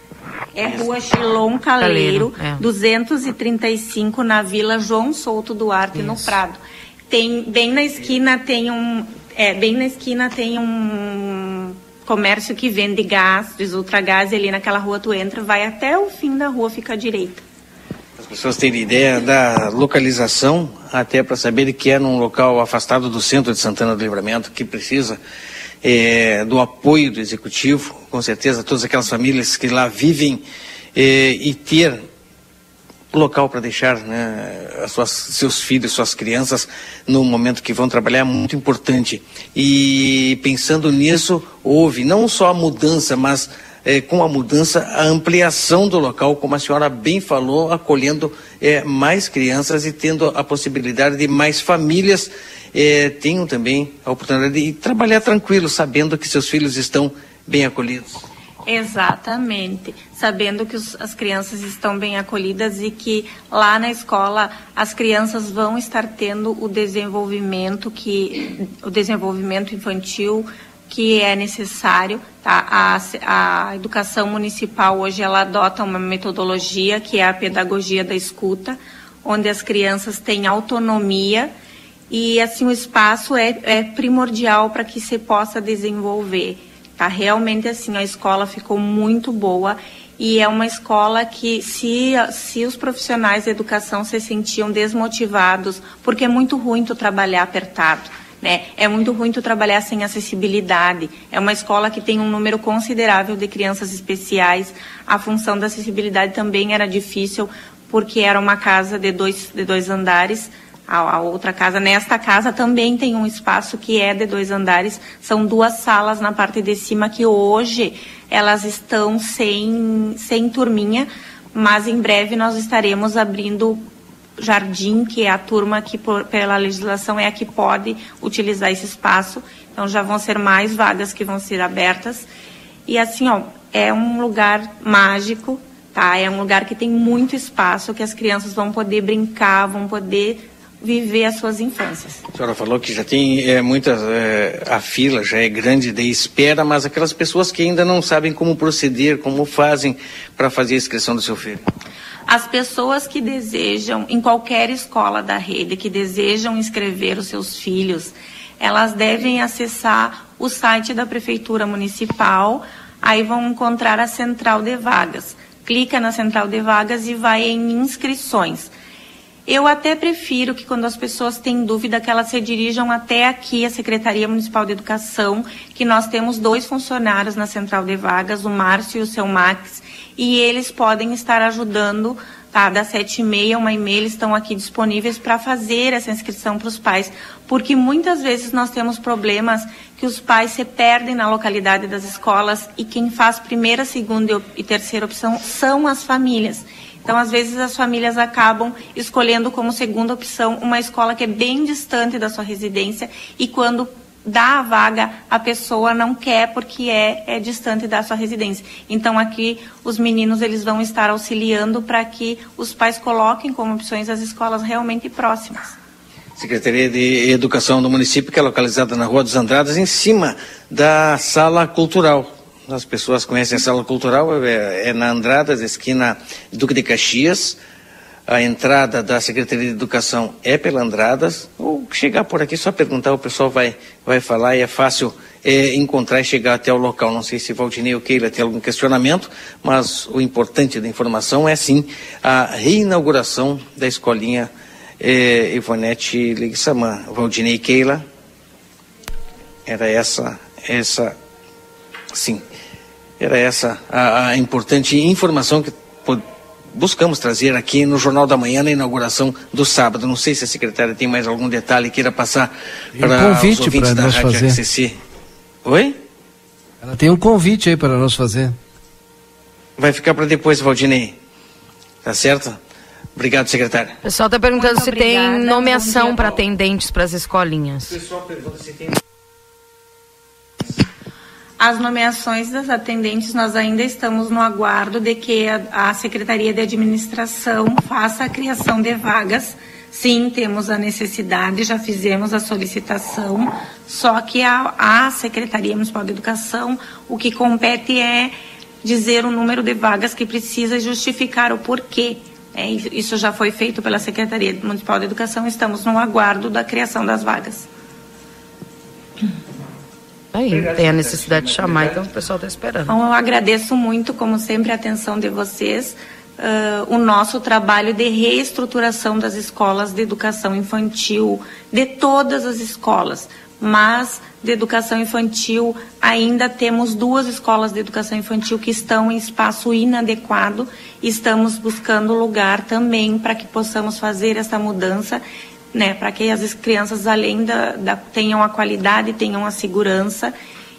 S24: É Rua Chilon Caleiro, Caleiro é. 235, na Vila João Souto Duarte, Isso. no Prado. Tem, bem na esquina tem um. É, bem na esquina tem um comércio que vende gás, diz Ultragás, e ali naquela rua tu entra, vai até o fim da rua, fica à direita
S5: pessoas terem ideia da localização, até para saber que é num local afastado do centro de Santana do Livramento, que precisa é, do apoio do executivo, com certeza, todas aquelas famílias que lá vivem é, e ter local para deixar né, suas, seus filhos, suas crianças no momento que vão trabalhar é muito importante. E pensando nisso, houve não só a mudança, mas é, com a mudança, a ampliação do local, como a senhora bem falou, acolhendo é, mais crianças e tendo a possibilidade de mais famílias é, tenham também a oportunidade de trabalhar tranquilo, sabendo que seus filhos estão bem acolhidos.
S24: Exatamente, sabendo que os, as crianças estão bem acolhidas e que lá na escola as crianças vão estar tendo o desenvolvimento que o desenvolvimento infantil que é necessário. Tá? A, a educação municipal hoje ela adota uma metodologia que é a pedagogia da escuta, onde as crianças têm autonomia e assim o espaço é, é primordial para que se possa desenvolver. Tá? Realmente assim a escola ficou muito boa e é uma escola que se, se os profissionais da educação se sentiam desmotivados, porque é muito ruim tu trabalhar apertado né? É muito ruim tu trabalhar sem acessibilidade. É uma escola que tem um número considerável de crianças especiais. A função da acessibilidade também era difícil, porque era uma casa de dois, de dois andares. A, a outra casa, nesta casa também tem um espaço que é de dois andares. São duas salas na parte de cima que hoje elas estão sem, sem turminha, mas em breve nós estaremos abrindo Jardim, que é a turma que, por, pela legislação, é a que pode utilizar esse espaço. Então, já vão ser mais vagas que vão ser abertas. E, assim, ó, é um lugar mágico, tá? É um lugar que tem muito espaço, que as crianças vão poder brincar, vão poder viver as suas infâncias.
S5: A senhora falou que já tem é, muitas, é, a fila já é grande de espera, mas aquelas pessoas que ainda não sabem como proceder, como fazem para fazer a inscrição do seu filho.
S24: As pessoas que desejam, em qualquer escola da rede, que desejam inscrever os seus filhos, elas devem acessar o site da Prefeitura Municipal, aí vão encontrar a central de vagas. Clica na central de vagas e vai em inscrições. Eu até prefiro que quando as pessoas têm dúvida que elas se dirijam até aqui a Secretaria Municipal de Educação, que nós temos dois funcionários na central de vagas, o Márcio e o seu Max, e eles podem estar ajudando tá? Das sete e meia, uma e meia, eles estão aqui disponíveis para fazer essa inscrição para os pais, porque muitas vezes nós temos problemas que os pais se perdem na localidade das escolas e quem faz primeira, segunda e terceira opção são as famílias. Então, às vezes, as famílias acabam escolhendo como segunda opção uma escola que é bem distante da sua residência e quando dá a vaga, a pessoa não quer porque é, é distante da sua residência. Então aqui os meninos eles vão estar auxiliando para que os pais coloquem como opções as escolas realmente próximas.
S5: Secretaria de Educação do município, que é localizada na Rua dos Andradas, em cima da sala cultural. As pessoas conhecem a sala cultural, é, é na Andradas, esquina Duque de Caxias, a entrada da Secretaria de Educação é pela Andradas, ou chegar por aqui, só perguntar, o pessoal vai, vai falar e é fácil é, encontrar e chegar até o local. Não sei se Valdinei ou Keila tem algum questionamento, mas o importante da informação é sim a reinauguração da escolinha é, Ivonete Ligsamã. Valdinei e Keila, era essa, essa, sim, era essa a, a importante informação que buscamos trazer aqui no Jornal da Manhã na inauguração do sábado. Não sei se a secretária tem mais algum detalhe que queira passar
S4: para um convite
S5: os ouvintes
S4: da Rádio fazer.
S5: RCC. Oi?
S4: Ela tem um convite aí para nós fazer.
S5: Vai ficar para depois, Valdinei. Tá certo? Obrigado, secretária.
S2: O pessoal está perguntando
S24: Muito
S2: se
S24: obrigada,
S2: tem nomeação para atendentes para as escolinhas.
S5: pessoal pergunta se tem.
S24: As nomeações das atendentes, nós ainda estamos no aguardo de que a, a Secretaria de Administração faça a criação de vagas. Sim, temos a necessidade, já fizemos a solicitação, só que a, a Secretaria Municipal de Educação, o que compete é dizer o número de vagas que precisa e justificar o porquê. É, isso já foi feito pela Secretaria Municipal de Educação, estamos no aguardo da criação das vagas.
S2: Aí, tem a necessidade de chamar, então o pessoal está esperando.
S24: Então, eu agradeço muito, como sempre, a atenção de vocês, ah, o nosso trabalho de reestruturação das escolas de educação infantil, de todas as escolas, mas de educação infantil ainda temos duas escolas de educação infantil que estão em espaço inadequado. Estamos buscando lugar também para que possamos fazer essa mudança né, para que as crianças, além da, da, tenham a qualidade, tenham a segurança,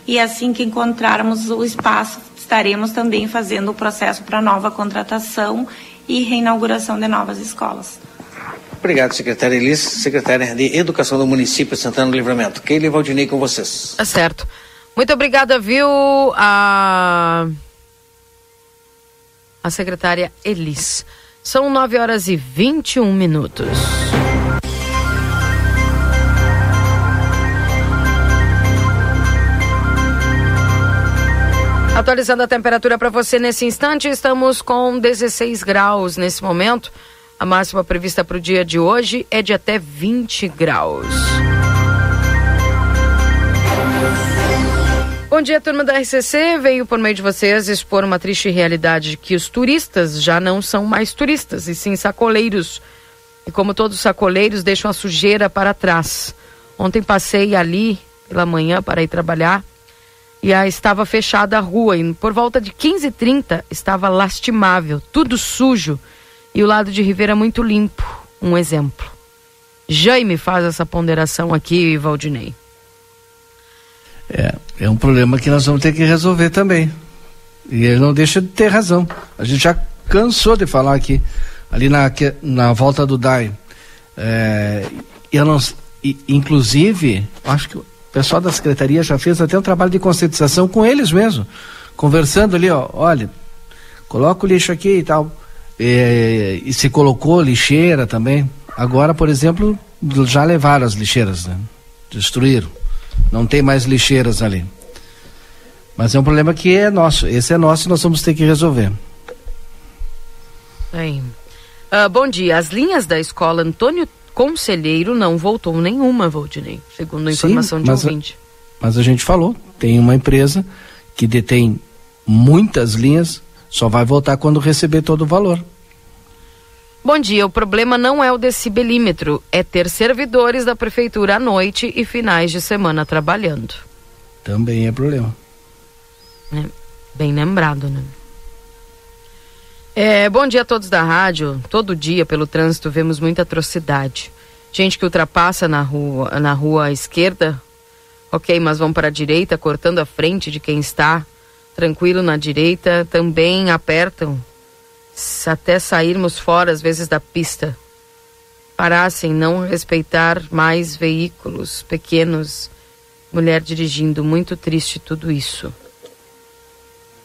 S24: e assim que encontrarmos o espaço, estaremos também fazendo o processo para nova contratação e reinauguração de novas escolas.
S5: Obrigado, secretária Elis, secretária de Educação do município de Santana do Livramento. Keila e Valdinei com vocês.
S2: Tá certo. Muito obrigada, viu, a, a secretária Elis. São 9 horas e 21 minutos. Atualizando a temperatura para você nesse instante, estamos com 16 graus nesse momento. A máxima prevista para o dia de hoje é de até 20 graus. Bom dia, turma da RCC. Veio por meio de vocês expor uma triste realidade que os turistas já não são mais turistas, e sim sacoleiros. E como todos os sacoleiros, deixam a sujeira para trás. Ontem passei ali pela manhã para ir trabalhar e a, estava fechada a rua. E por volta de 15h30 estava lastimável, tudo sujo e o lado de Ribeira muito limpo. Um exemplo. Jaime faz essa ponderação aqui, Valdinei.
S4: É, é um problema que nós vamos ter que resolver também. E ele não deixa de ter razão. A gente já cansou de falar aqui, ali na, na volta do DAI. É, inclusive, acho que o pessoal da secretaria já fez até um trabalho de conscientização com eles mesmo. Conversando ali, ó, olha, coloca o lixo aqui e tal. É, e se colocou lixeira também.
S25: Agora, por exemplo, já levaram as lixeiras, né? Destruíram. Não tem mais lixeiras ali. Mas é um problema que é nosso. Esse é nosso e nós vamos ter que resolver.
S2: Bem. Uh, bom dia. As linhas da escola Antônio Conselheiro não voltou nenhuma, Valdinei, segundo a informação
S25: Sim,
S2: de
S25: mas
S2: ouvinte.
S25: A, mas a gente falou, tem uma empresa que detém muitas linhas, só vai voltar quando receber todo o valor.
S2: Bom dia, o problema não é o decibelímetro, é ter servidores da prefeitura à noite e finais de semana trabalhando.
S25: Também é problema.
S2: É, bem lembrado, né? É, bom dia a todos da rádio. Todo dia pelo trânsito vemos muita atrocidade. Gente que ultrapassa na rua, na rua esquerda, ok, mas vão para a direita, cortando a frente de quem está tranquilo na direita, também apertam até sairmos fora, às vezes, da pista. Parassem, não respeitar mais veículos pequenos, mulher dirigindo, muito triste tudo isso.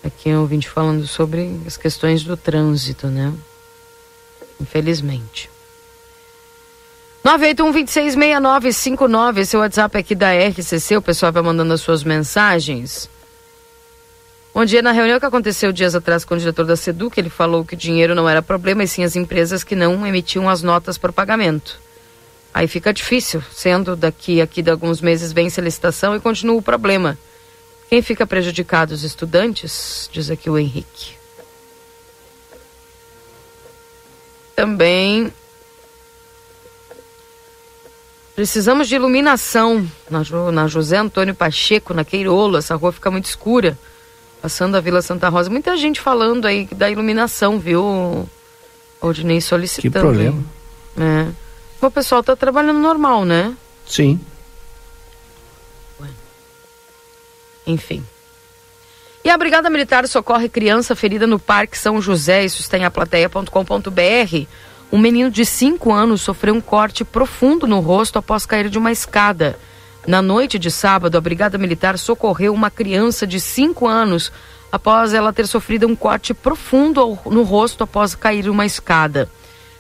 S2: Aqui um ouvinte falando sobre as questões do trânsito, né? Infelizmente. 981-266959, esse é o WhatsApp aqui da RCC, o pessoal vai mandando as suas mensagens. Bom dia, na reunião que aconteceu dias atrás com o diretor da SEDUC, ele falou que o dinheiro não era problema, e sim as empresas que não emitiam as notas por pagamento. Aí fica difícil, sendo daqui aqui de alguns meses vence a licitação e continua o problema. Quem fica prejudicado? Os estudantes? Diz aqui o Henrique. Também precisamos de iluminação na, na José Antônio Pacheco, na Queirolo. Essa rua fica muito escura, passando a Vila Santa Rosa. Muita gente falando aí da iluminação, viu? Odinei solicitando.
S25: Que problema.
S2: É. O pessoal tá trabalhando normal, né?
S25: Sim.
S2: Enfim. E a Brigada Militar socorre criança ferida no Parque São José. Isso está em aplateia.com.br. Um menino de 5 anos sofreu um corte profundo no rosto após cair de uma escada. Na noite de sábado, a Brigada Militar socorreu uma criança de 5 anos após ela ter sofrido um corte profundo no rosto após cair uma escada.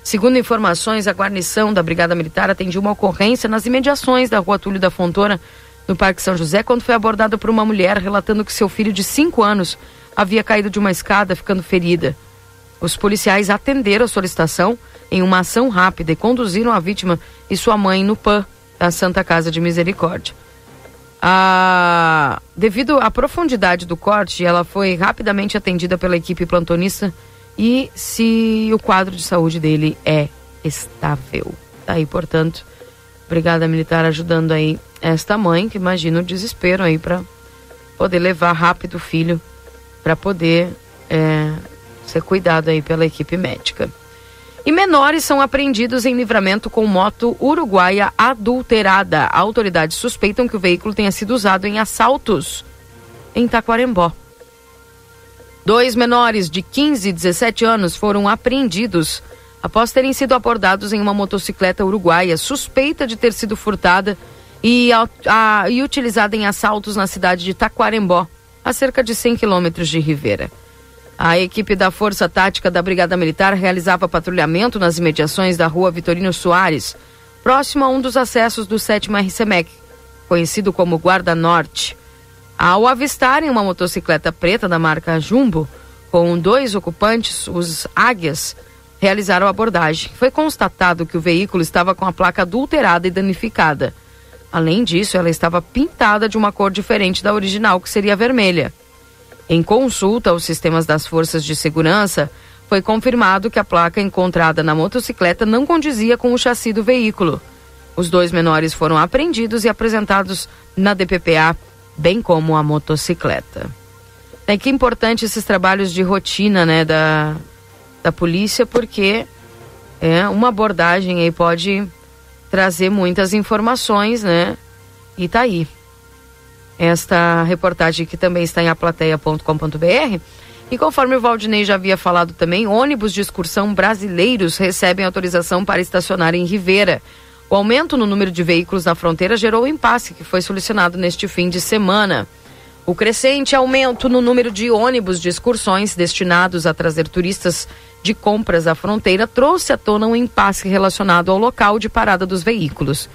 S2: Segundo informações, a guarnição da Brigada Militar atendia uma ocorrência nas imediações da rua Túlio da Fontoura, no Parque São José, quando foi abordada por uma mulher relatando que seu filho de 5 anos havia caído de uma escada, ficando ferida. Os policiais atenderam a solicitação em uma ação rápida e conduziram a vítima e sua mãe no PAN da Santa Casa de Misericórdia. Ah, devido à profundidade do corte, ela foi rapidamente atendida pela equipe plantonista e se o quadro de saúde dele é estável. Tá aí, portanto, Brigada Militar ajudando aí esta mãe, que imagina o desespero aí para poder levar rápido o filho para poder é, ser cuidado aí pela equipe médica. E menores são apreendidos em livramento com moto uruguaia adulterada. Autoridades suspeitam que o veículo tenha sido usado em assaltos em Taquarembó. Dois menores de 15 e 17 anos foram apreendidos após terem sido abordados em uma motocicleta uruguaia suspeita de ter sido furtada e, a, a, e utilizada em assaltos na cidade de Taquarembó, a cerca de 100 quilômetros de Rivera. A equipe da Força Tática da Brigada Militar realizava patrulhamento nas imediações da rua Vitorino Soares, próximo a um dos acessos do 7 RCMEC, conhecido como Guarda Norte. Ao avistarem uma motocicleta preta da marca Jumbo, com dois ocupantes, os Águias, realizaram a abordagem. Foi constatado que o veículo estava com a placa adulterada e danificada. Além disso, ela estava pintada de uma cor diferente da original, que seria vermelha. Em consulta aos sistemas das forças de segurança, foi confirmado que a placa encontrada na motocicleta não condizia com o chassi do veículo. Os dois menores foram apreendidos e apresentados na DPPA, bem como a motocicleta. É que importante esses trabalhos de rotina, né, da, da polícia, porque é uma abordagem aí pode trazer muitas informações, né? E tá aí esta reportagem que também está em aplateia.com.br. E conforme o Valdinei já havia falado também, ônibus de excursão brasileiros recebem autorização para estacionar em Rivera. O aumento no número de veículos na fronteira gerou o impasse que foi solucionado neste fim de semana. O crescente aumento no número de ônibus de excursões destinados a trazer turistas de compras à fronteira trouxe à tona um impasse relacionado ao local de parada dos veículos.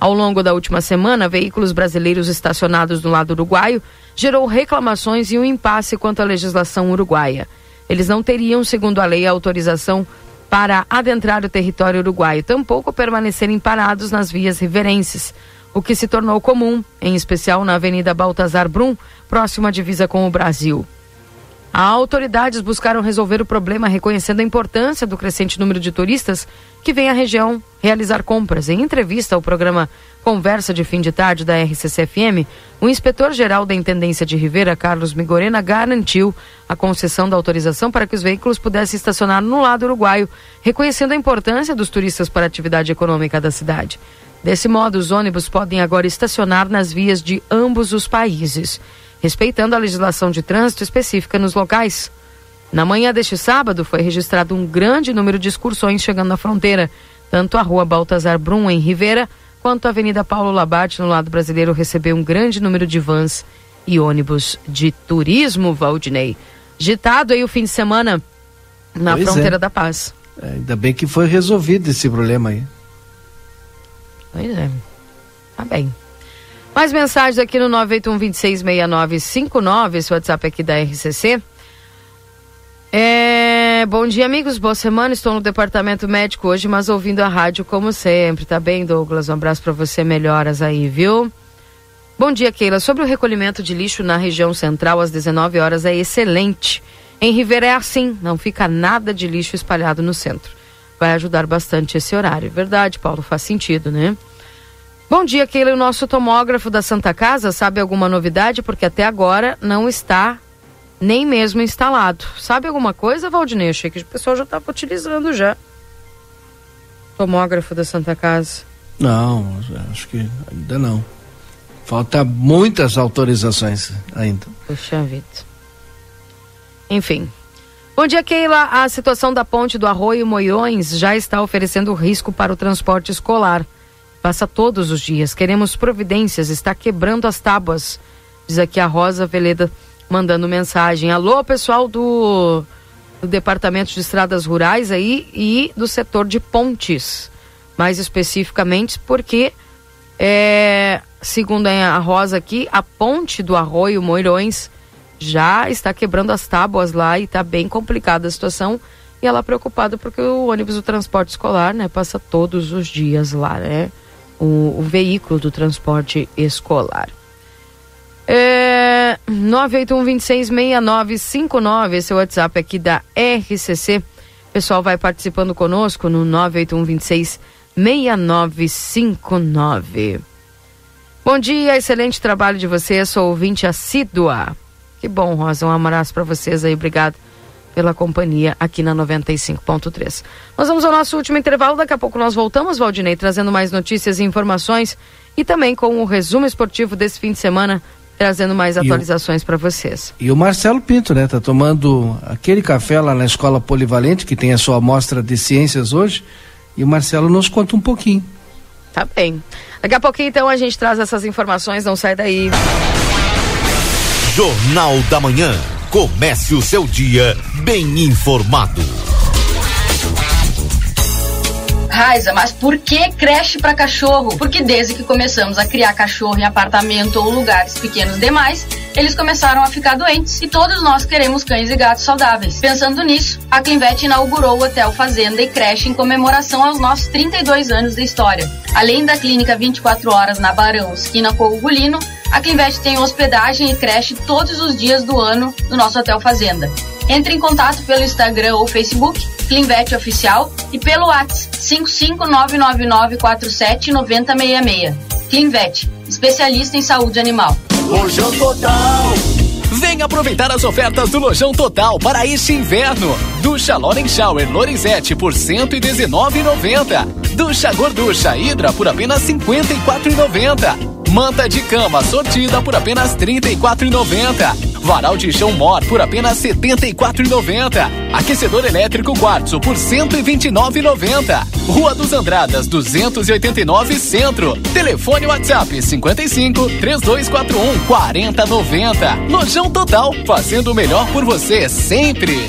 S2: Ao longo da última semana, veículos brasileiros estacionados no lado uruguaio gerou reclamações e um impasse quanto à legislação uruguaia. Eles não teriam, segundo a lei, autorização para adentrar o território uruguaio, tampouco permanecerem parados nas vias riverenses, o que se tornou comum, em especial na Avenida Baltazar Brum, próxima à divisa com o Brasil. As autoridades buscaram resolver o problema reconhecendo a importância do crescente número de turistas que vêm à região realizar compras. Em entrevista ao programa Conversa de Fim de Tarde da RCCFM, o inspetor-geral da Intendência de Rivera, Carlos Migorena, garantiu a concessão da autorização para que os veículos pudessem estacionar no lado uruguaio, reconhecendo a importância dos turistas para a atividade econômica da cidade. Desse modo, os ônibus podem agora estacionar nas vias de ambos os países respeitando a legislação de trânsito específica nos locais. Na manhã deste sábado, foi registrado um grande número de excursões chegando à fronteira. Tanto a rua Baltazar Brum, em Rivera, quanto a Avenida Paulo Labate, no lado brasileiro, recebeu um grande número de vans e ônibus de turismo, Valdinei. Gitado aí o fim de semana na pois fronteira é. da paz.
S25: É, ainda bem que foi resolvido esse problema aí.
S2: Pois é. Tá bem. Mais mensagens aqui no 981-266959, esse WhatsApp aqui da RCC. É, bom dia, amigos. Boa semana. Estou no departamento médico hoje, mas ouvindo a rádio como sempre. Tá bem, Douglas? Um abraço para você. Melhoras aí, viu? Bom dia, Keila. Sobre o recolhimento de lixo na região central às 19 horas é excelente. Em Ribeira é assim, não fica nada de lixo espalhado no centro. Vai ajudar bastante esse horário. Verdade, Paulo, faz sentido, né? Bom dia, Keila. O nosso tomógrafo da Santa Casa sabe alguma novidade? Porque até agora não está nem mesmo instalado. Sabe alguma coisa, Valdinei? Achei que o pessoal já estava utilizando já. Tomógrafo da Santa Casa.
S25: Não, acho que ainda não. Falta muitas autorizações ainda.
S2: Puxa vida. Enfim. Bom dia, Keila. A situação da ponte do Arroio Moiões já está oferecendo risco para o transporte escolar. Passa todos os dias. Queremos providências. Está quebrando as tábuas. Diz aqui a Rosa Veleda mandando mensagem. Alô, pessoal do, do Departamento de Estradas Rurais aí e do setor de pontes. Mais especificamente porque, é, segundo a Rosa aqui, a ponte do Arroio Moirões já está quebrando as tábuas lá e está bem complicada a situação. E ela preocupada porque o ônibus do transporte escolar, né, passa todos os dias lá, né? O, o veículo do transporte escolar. É, 981-266959, esse é o WhatsApp aqui da RCC. O pessoal vai participando conosco no 981-266959. Bom dia, excelente trabalho de vocês, sou ouvinte assídua. Que bom, Rosa, um abraço para vocês aí, obrigado pela companhia aqui na 95.3. Nós vamos ao nosso último intervalo, daqui a pouco nós voltamos, Valdinei, trazendo mais notícias e informações e também com o resumo esportivo desse fim de semana, trazendo mais atualizações para vocês.
S25: E o Marcelo Pinto, né, tá tomando aquele café lá na Escola Polivalente, que tem a sua amostra de ciências hoje, e o Marcelo nos conta um pouquinho.
S2: Tá bem. Daqui a pouquinho, então, a gente traz essas informações, não sai daí.
S10: Jornal da Manhã. Comece o seu dia bem informado.
S26: Raiza, mas por que creche para cachorro? Porque desde que começamos a criar cachorro em apartamento ou lugares pequenos demais, eles começaram a ficar doentes e todos nós queremos cães e gatos saudáveis. Pensando nisso, a Clinvet inaugurou o Hotel Fazenda e creche em comemoração aos nossos 32 anos de história. Além da clínica 24 horas na Barão, esquina com o Gulino, a Clinvet tem hospedagem e creche todos os dias do ano no nosso Hotel Fazenda. Entre em contato pelo Instagram ou Facebook, Clinvet Oficial, e pelo WhatsApp 55999479066. Clinvet, especialista em saúde animal.
S27: Lojão Total.
S12: Vem aproveitar as ofertas do Lojão Total para este inverno. Ducha Loren Shower Lorenzetti por 119,90. Ducha Gorducha Hidra por apenas 54,90. Manta de cama sortida por apenas R$ 34,90. Varal de chão Mor por apenas R$ 74,90. Aquecedor elétrico Quartzo por R$ 129,90. Rua dos Andradas 289 Centro. Telefone WhatsApp 55 3241 4090. Lojão Total, fazendo o melhor por você sempre.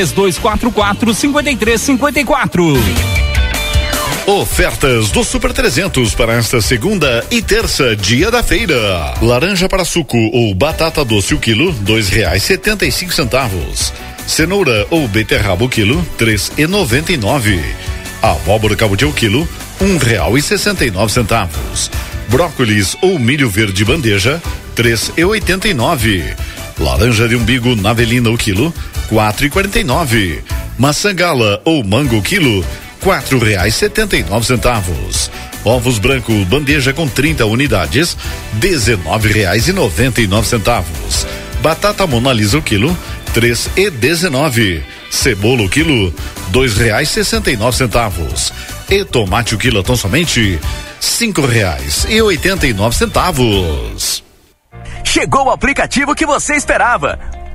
S16: 3244 5354.
S19: Ofertas do Super 300 para esta segunda e terça, dia da feira. Laranja para suco ou batata doce o quilo, dois reais setenta e cinco centavos. Cenoura ou beterraba o quilo, três e noventa e nove. Abóbora cabotiá o quilo, um real e sessenta e nove centavos. Brócolis ou milho verde bandeja, três e oitenta e nove. Laranja de umbigo navelina o quilo, quatro e quarenta e nove. Maçã gala ou mango quilo, quatro reais setenta e nove centavos. Ovos branco bandeja com 30 unidades, dezenove reais e noventa e nove centavos. Batata monalisa o quilo, três e dezenove. Cebola o quilo, dois reais sessenta e nove centavos. E tomate o quilo tão somente cinco reais e oitenta e nove centavos.
S13: Chegou o aplicativo que você esperava.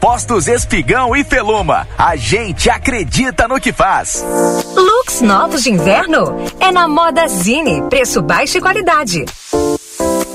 S13: Postos Espigão e Feluma. A gente acredita no que faz.
S17: Looks novos de inverno? É na Moda Zine. Preço baixo e qualidade.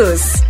S17: todos.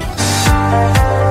S1: O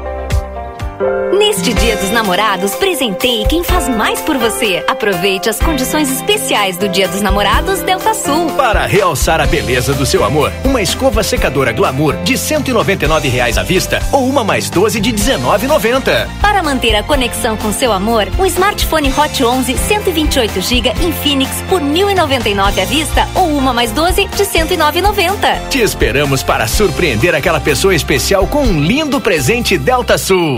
S28: Neste Dia dos Namorados, presenteie quem faz mais por você. Aproveite as condições especiais do Dia dos Namorados Delta Sul.
S29: Para realçar a beleza do seu amor, uma escova secadora Glamour de 199 reais à vista ou uma mais 12 de R$ 19,90.
S28: Para manter a conexão com seu amor, um smartphone Hot 11 128 GB Infinix por R$ 1.099 à vista ou uma mais 12 de R$ 109,90.
S29: Te esperamos para surpreender aquela pessoa especial com um lindo presente Delta Sul.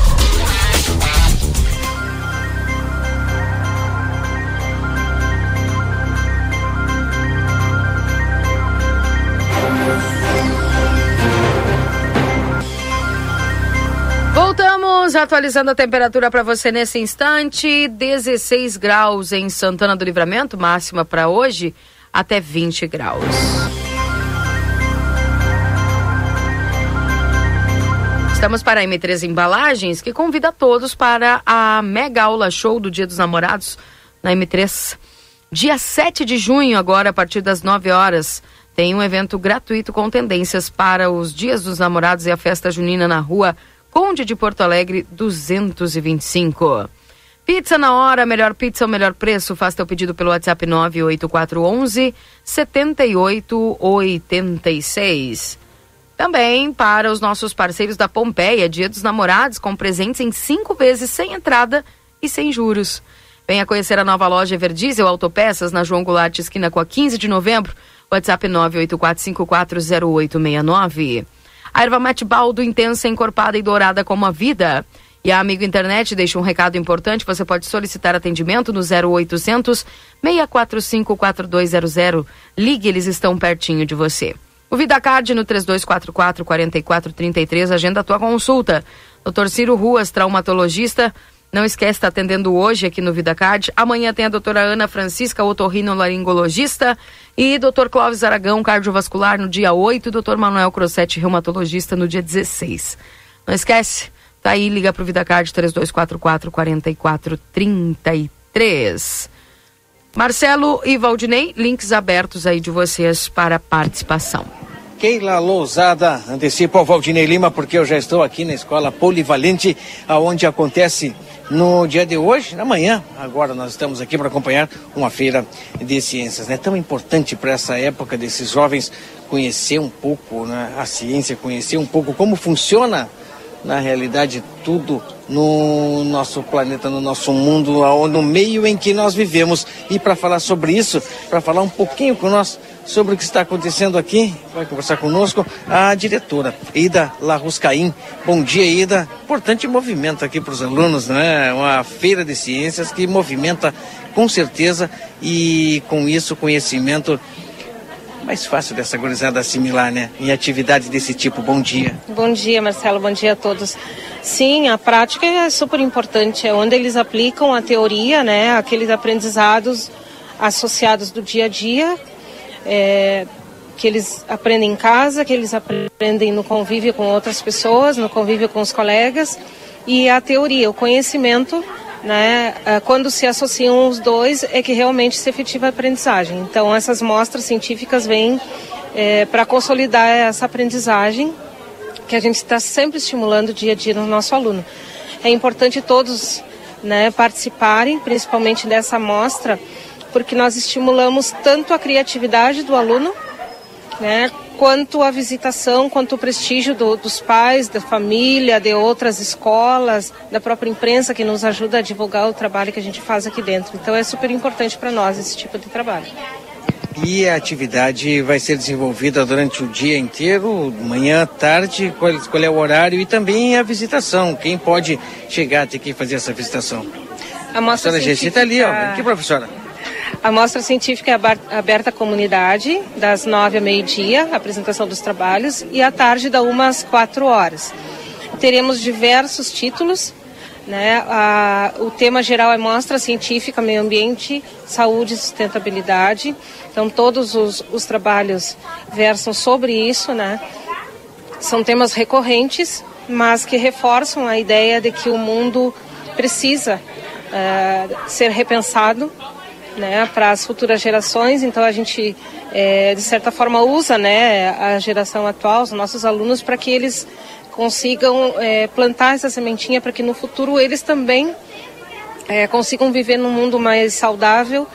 S2: Atualizando a temperatura para você nesse instante. 16 graus em Santana do Livramento, máxima para hoje, até 20 graus. Estamos para a M3 Embalagens, que convida todos para a mega aula show do Dia dos Namorados na M3. Dia 7 de junho, agora a partir das 9 horas, tem um evento gratuito com tendências para os Dias dos Namorados e a festa junina na rua Conde de Porto Alegre 225. Pizza na hora, melhor pizza, o melhor preço. Faça teu pedido pelo WhatsApp 98411 7886. Também para os nossos parceiros da Pompeia, Dia dos Namorados, com presentes em cinco vezes sem entrada e sem juros. Venha conhecer a nova loja Everdiesel Autopeças na João Goulart, esquina com a 15 de novembro. WhatsApp 984540869. A erva mate baldo intensa, encorpada e dourada como a vida. E a Amigo Internet deixa um recado importante. Você pode solicitar atendimento no 0800 645 4200. Ligue, eles estão pertinho de você. O VidaCard no 3244 4433. Agenda a tua consulta. Doutor Ciro Ruas, traumatologista. Não esquece, está atendendo hoje aqui no VidaCard. Amanhã tem a doutora Ana Francisca, otorrinolaringologista. E doutor Clóvis Aragão, cardiovascular, no dia 8. E doutor Manuel Crossetti, reumatologista, no dia 16. Não esquece, tá aí, liga pro VidaCard 3244 4433. Marcelo e Valdinei, links abertos aí de vocês para participação.
S5: Keila Lousada, antecipo ao Valdinei Lima, porque eu já estou aqui na escola polivalente, aonde acontece no dia de hoje, na manhã. Agora nós estamos aqui para acompanhar uma feira de ciências. É né? tão importante para essa época desses jovens conhecer um pouco né, a ciência, conhecer um pouco como funciona na realidade tudo no nosso planeta, no nosso mundo, no meio em que nós vivemos. E para falar sobre isso, para falar um pouquinho com nós sobre o que está acontecendo aqui, vai conversar conosco a diretora Ida Larruscaim. Bom dia, Ida. Importante movimento aqui para os alunos, né? Uma feira de ciências que movimenta com certeza e com isso conhecimento mais fácil dessa gurizada assimilar, né? Em atividades desse tipo. Bom dia.
S30: Bom dia, Marcelo. Bom dia a todos. Sim, a prática é super importante. É onde eles aplicam a teoria, né? Aqueles aprendizados associados do dia a dia, é, que eles aprendem em casa, que eles aprendem no convívio com outras pessoas, no convívio com os colegas. E a teoria, o conhecimento né? É, quando se associam os dois é que realmente se efetiva a aprendizagem. Então essas mostras científicas vêm é, para consolidar essa aprendizagem que a gente está sempre estimulando dia a dia no nosso aluno. É importante todos né, participarem, principalmente dessa mostra, porque nós estimulamos tanto a criatividade do aluno, né, quanto a visitação, quanto o prestígio do, dos pais, da família, de outras escolas, da própria imprensa que nos ajuda a divulgar o trabalho que a gente faz aqui dentro. Então é super importante para nós esse tipo de trabalho.
S5: E a atividade vai ser desenvolvida durante o dia inteiro, manhã, tarde, qual, qual é o horário e também a visitação. Quem pode chegar até aqui fazer essa visitação?
S30: A mostra
S5: professora Gessi está ali, ó. Aqui, professora.
S30: A mostra científica é aberta à comunidade, das nove a meio-dia, apresentação dos trabalhos, e à tarde, da uma às quatro horas. Teremos diversos títulos, né? A, o tema geral é mostra científica, meio ambiente, saúde e sustentabilidade. Então, todos os, os trabalhos versam sobre isso, né? São temas recorrentes, mas que reforçam a ideia de que o mundo precisa uh, ser repensado né, para as futuras gerações. Então a gente, é, de certa forma, usa né, a geração atual, os nossos alunos, para que eles consigam é, plantar essa sementinha para que no futuro eles também é, consigam viver num mundo mais saudável,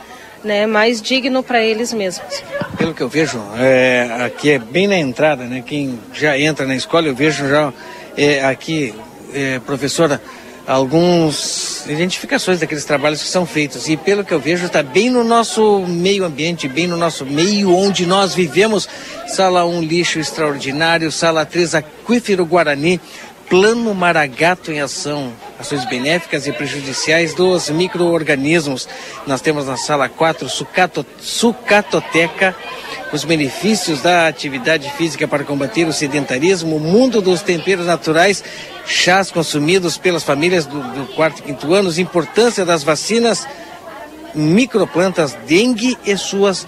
S30: né, mais digno para eles mesmos.
S5: Pelo que eu vejo, é, aqui é bem na entrada, né? Quem já entra na escola, eu vejo já é, aqui, é, professora, alguns identificações daqueles trabalhos que são feitos e pelo que eu vejo está bem no nosso meio ambiente, bem no nosso meio onde nós vivemos. Sala 1 lixo extraordinário, sala 3 aquífero Guarani, Plano Maragato em ação, ações benéficas e prejudiciais dos micro-organismos. Nós temos na sala 4 sucato, sucatoteca, os benefícios da atividade física para combater o sedentarismo, o mundo dos temperos naturais, chás consumidos pelas famílias do, do quarto e quinto anos, importância das vacinas, microplantas, dengue e suas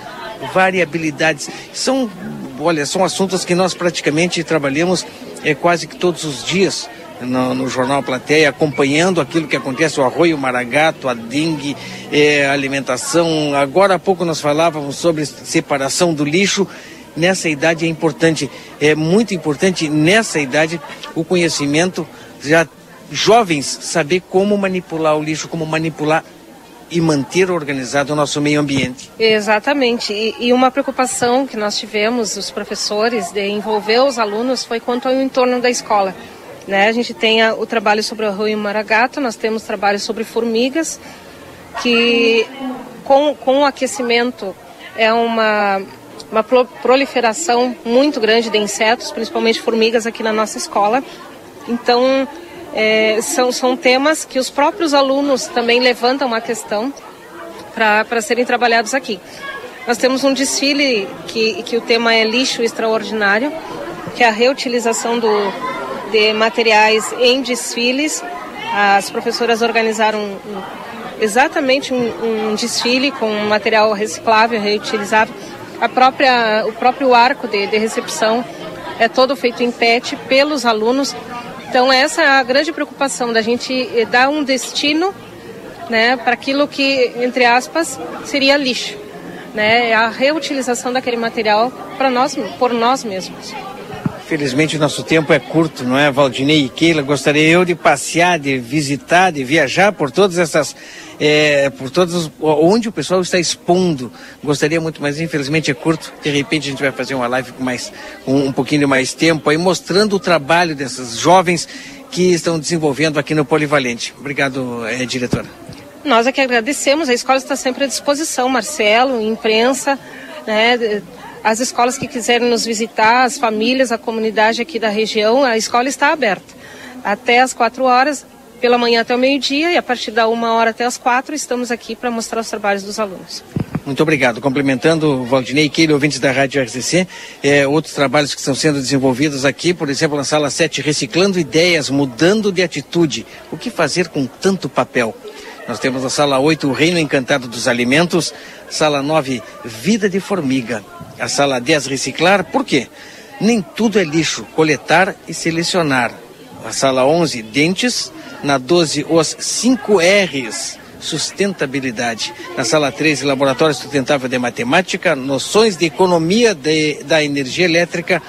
S5: variabilidades. São, olha, são assuntos que nós praticamente trabalhamos é, quase que todos os dias no, no, Jornal Plateia, acompanhando aquilo que acontece, o arroio maragato, a dengue, é, alimentação. Agora há pouco nós falávamos sobre separação do lixo. Nessa idade é importante, é muito importante nessa idade o conhecimento, já jovens saber como manipular o lixo, como manipular e manter organizado o nosso meio ambiente.
S30: Exatamente. E, e, uma preocupação que nós tivemos, os professores, de envolver os alunos foi quanto ao entorno da escola. Né? A gente tem a, o trabalho sobre o arroio maragato, nós temos trabalho sobre formigas, que com, com o aquecimento é uma, uma proliferação muito grande de insetos, principalmente formigas aqui na nossa escola. Então, é, são, são temas que os próprios alunos também levantam a questão para serem trabalhados aqui. Nós temos um desfile que, que o tema é lixo extraordinário, que é a reutilização do, de materiais em desfiles. As professoras organizaram um, exatamente um, um, desfile com material reciclável, reutilizável. A própria, o próprio arco de, de recepção é todo feito em PET pelos alunos então essa é a grande preocupação da gente eh, dar um destino né, para aquilo que, entre aspas, seria lixo. Né, é a reutilização daquele material para nós, por nós mesmos.
S5: Felizmente o nosso tempo é curto, não é, Valdinei e Keila? Gostaria eu de passear, de visitar, de viajar por todas essas, é, por todos onde o pessoal está expondo. Gostaria muito, mas infelizmente é curto. De repente a gente vai fazer uma live com mais, um, um pouquinho de mais tempo aí, mostrando o trabalho dessas jovens que estão desenvolvendo aqui no Polivalente. Obrigado, é, diretora.
S30: Nós é que agradecemos, a escola está sempre à disposição, Marcelo, imprensa, né? As escolas que quiserem nos visitar, as famílias, a comunidade aqui da região, a escola está aberta. Até às quatro horas, pela manhã até o meio-dia e a partir da uma hora até as quatro estamos aqui para mostrar os trabalhos dos alunos.
S5: Muito obrigado. Complementando Valdinei e Keilo, ouvintes da Rádio RCC, é, outros trabalhos que estão sendo desenvolvidos aqui, por exemplo, na sala 7, reciclando ideias, mudando de atitude. O que fazer com tanto papel? Nós temos na sala 8, o Reino Encantado dos Alimentos, sala 9, Vida de Formiga. A sala 10, Reciclar, por quê? Nem tudo é lixo, coletar e selecionar. A sala 11, Dentes. Na 12, os 5 R's, sustentabilidade. Na sala 13, Laboratório Sustentável de Matemática, noções de economia de, da energia elétrica.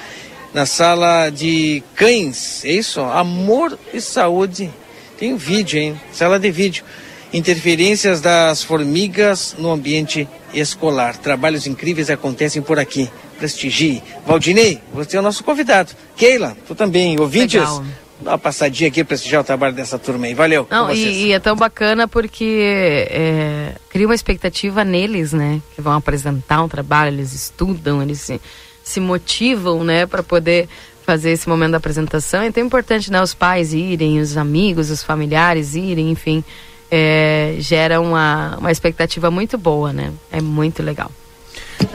S5: Na sala de cães, é isso? Amor e saúde. Tem vídeo, hein? Sala de vídeo. Interferências das formigas no ambiente escolar. Trabalhos incríveis acontecem por aqui. prestigie. Valdinei, você é o nosso convidado. Keila, tu também, ouvintes.
S2: Legal.
S5: Dá uma passadinha aqui prestigiar o trabalho dessa turma aí. Valeu. com
S2: Não,
S5: vocês.
S2: e, e é tão bacana porque é, cria uma expectativa neles, né? Que vão apresentar um trabalho, eles estudam, eles se, se motivam, né? Para poder fazer esse momento da apresentação. É tão importante, né? Os pais irem, os amigos, os familiares irem, enfim. É, gera uma, uma expectativa muito boa, né? É muito legal.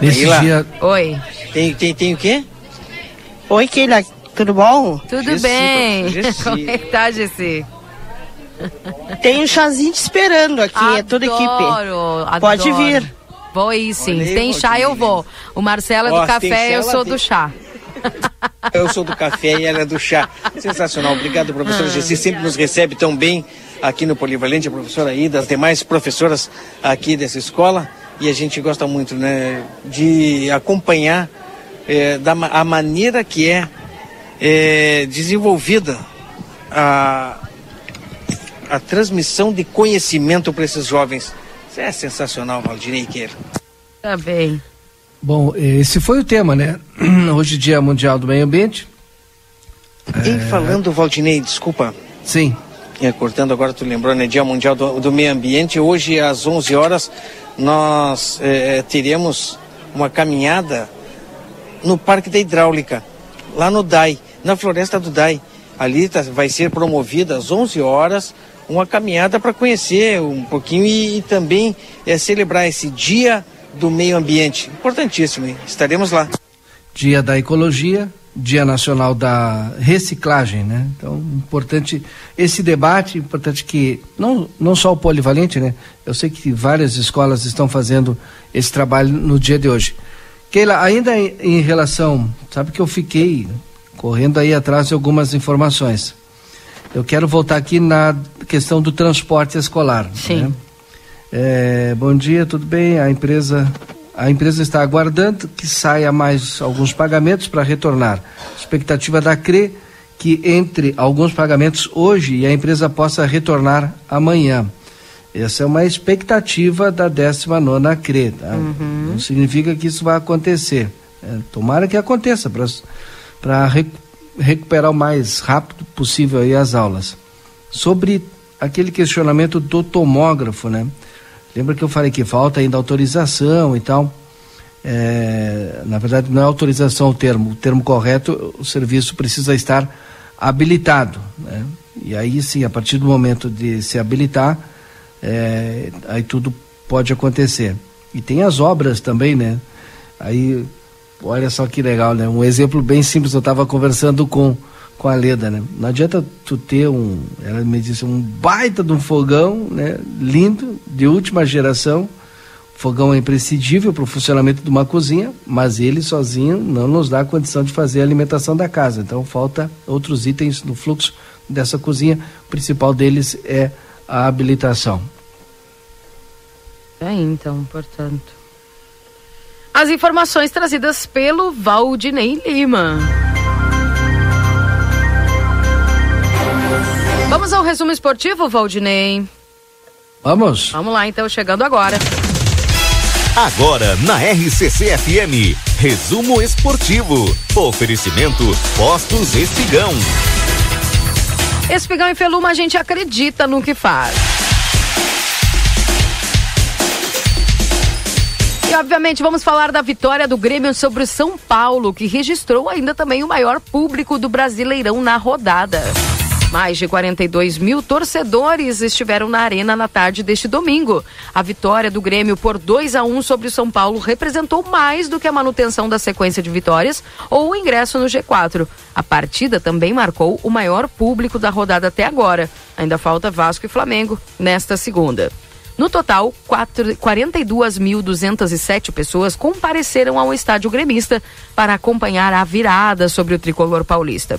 S4: Nesse dia.
S2: Oi.
S5: Tem, tem, tem o quê?
S31: Oi, Keila, tudo bom?
S2: Tudo
S5: Gessi,
S2: bem.
S5: Gessi.
S2: Como é que tá, Gessi?
S31: Tem um chazinho te esperando aqui, é toda a equipe.
S2: Adoro,
S31: Pode
S2: adoro.
S31: vir.
S2: Vou ir sim.
S5: Olha aí,
S2: tem chá, eu vou. O Marcelo é
S5: Ó,
S2: do
S5: tem
S2: café, eu sou
S5: tem-
S2: do chá.
S5: Eu sou do café e ela é do chá. Sensacional. Obrigado,
S2: Ah.
S5: professora Gessi. Sempre nos recebe tão bem aqui no Polivalente, a professora aí, das demais professoras aqui dessa escola. E a gente gosta muito, né, de acompanhar eh, da a maneira que é, eh, desenvolvida a, a transmissão de conhecimento para esses jovens. Isso é sensacional, Valdinei Queira.
S2: Tá bem.
S4: Bom, esse foi o tema, né? Hoje, Dia Mundial do Meio Ambiente.
S5: Em falando, Valdinei, desculpa.
S4: Sim.
S5: É, cortando agora, tu lembrou, né? Dia Mundial do, do Meio Ambiente. Hoje, às 11 horas, nós eh, teremos uma caminhada no Parque da Hidráulica, lá no DAI, na Floresta do DAI. Ali tá- vai ser promovida às 11 horas uma caminhada para conhecer um pouquinho e, e também eh, celebrar esse Dia do Meio Ambiente. Importantíssimo, hein? Estaremos lá.
S4: Dia da Ecologia, Dia Nacional da Reciclagem, né? Então, importante esse debate, importante que não, não só o polivalente, né? Eu sei que várias escolas estão fazendo esse trabalho no dia de hoje. Keila, ainda em, em relação, sabe que eu fiquei correndo aí atrás de algumas informações. Eu quero voltar aqui na questão do transporte escolar.
S2: Sim.
S4: né? É, bom dia, tudo bem? A empresa, a empresa está aguardando que saia mais alguns pagamentos para retornar. Expectativa da CRE que entre alguns pagamentos hoje e a empresa possa retornar amanhã. Essa é uma expectativa da 19 CRE. Tá? Não significa que isso vai acontecer. É, tomara que aconteça para recuperar o mais rápido possível as aulas. Sobre aquele questionamento do tomógrafo, né? Lembra que eu falei que falta ainda autorização e tal? É, na verdade, não é autorização o termo. O termo correto, o serviço precisa estar habilitado. Né? E aí sim, a partir do momento de se habilitar, é, aí tudo pode acontecer. E tem as obras também, né? Aí, olha só que legal, né? Um exemplo bem simples, eu estava conversando com, com a Leda, né? Não adianta tu ter um, ela me disse, um baita de um fogão, né? Lindo, de última geração. Fogão é imprescindível para o funcionamento de uma cozinha, mas ele sozinho não nos dá a condição de fazer a alimentação da casa. Então falta outros itens no fluxo dessa cozinha. O principal deles é a habilitação.
S2: É então, portanto. As informações trazidas pelo Valdinei Lima. Vamos ao resumo esportivo, Valdinei?
S4: Vamos.
S2: Vamos lá, então, chegando agora.
S22: Agora na RCC FM, resumo esportivo. Oferecimento Postos Espigão.
S2: Espigão e Feluma, a gente acredita no que faz. E obviamente vamos falar da vitória do Grêmio sobre o São Paulo, que registrou ainda também o maior público do Brasileirão na rodada. Mais de 42 mil torcedores estiveram na arena na tarde deste domingo. A vitória do Grêmio por 2 a 1 sobre o São Paulo representou mais do que a manutenção da sequência de vitórias ou o ingresso no G4. A partida também marcou o maior público da rodada até agora. Ainda falta Vasco e Flamengo nesta segunda. No total, 42.207 pessoas compareceram ao estádio gremista para acompanhar a virada sobre o tricolor paulista.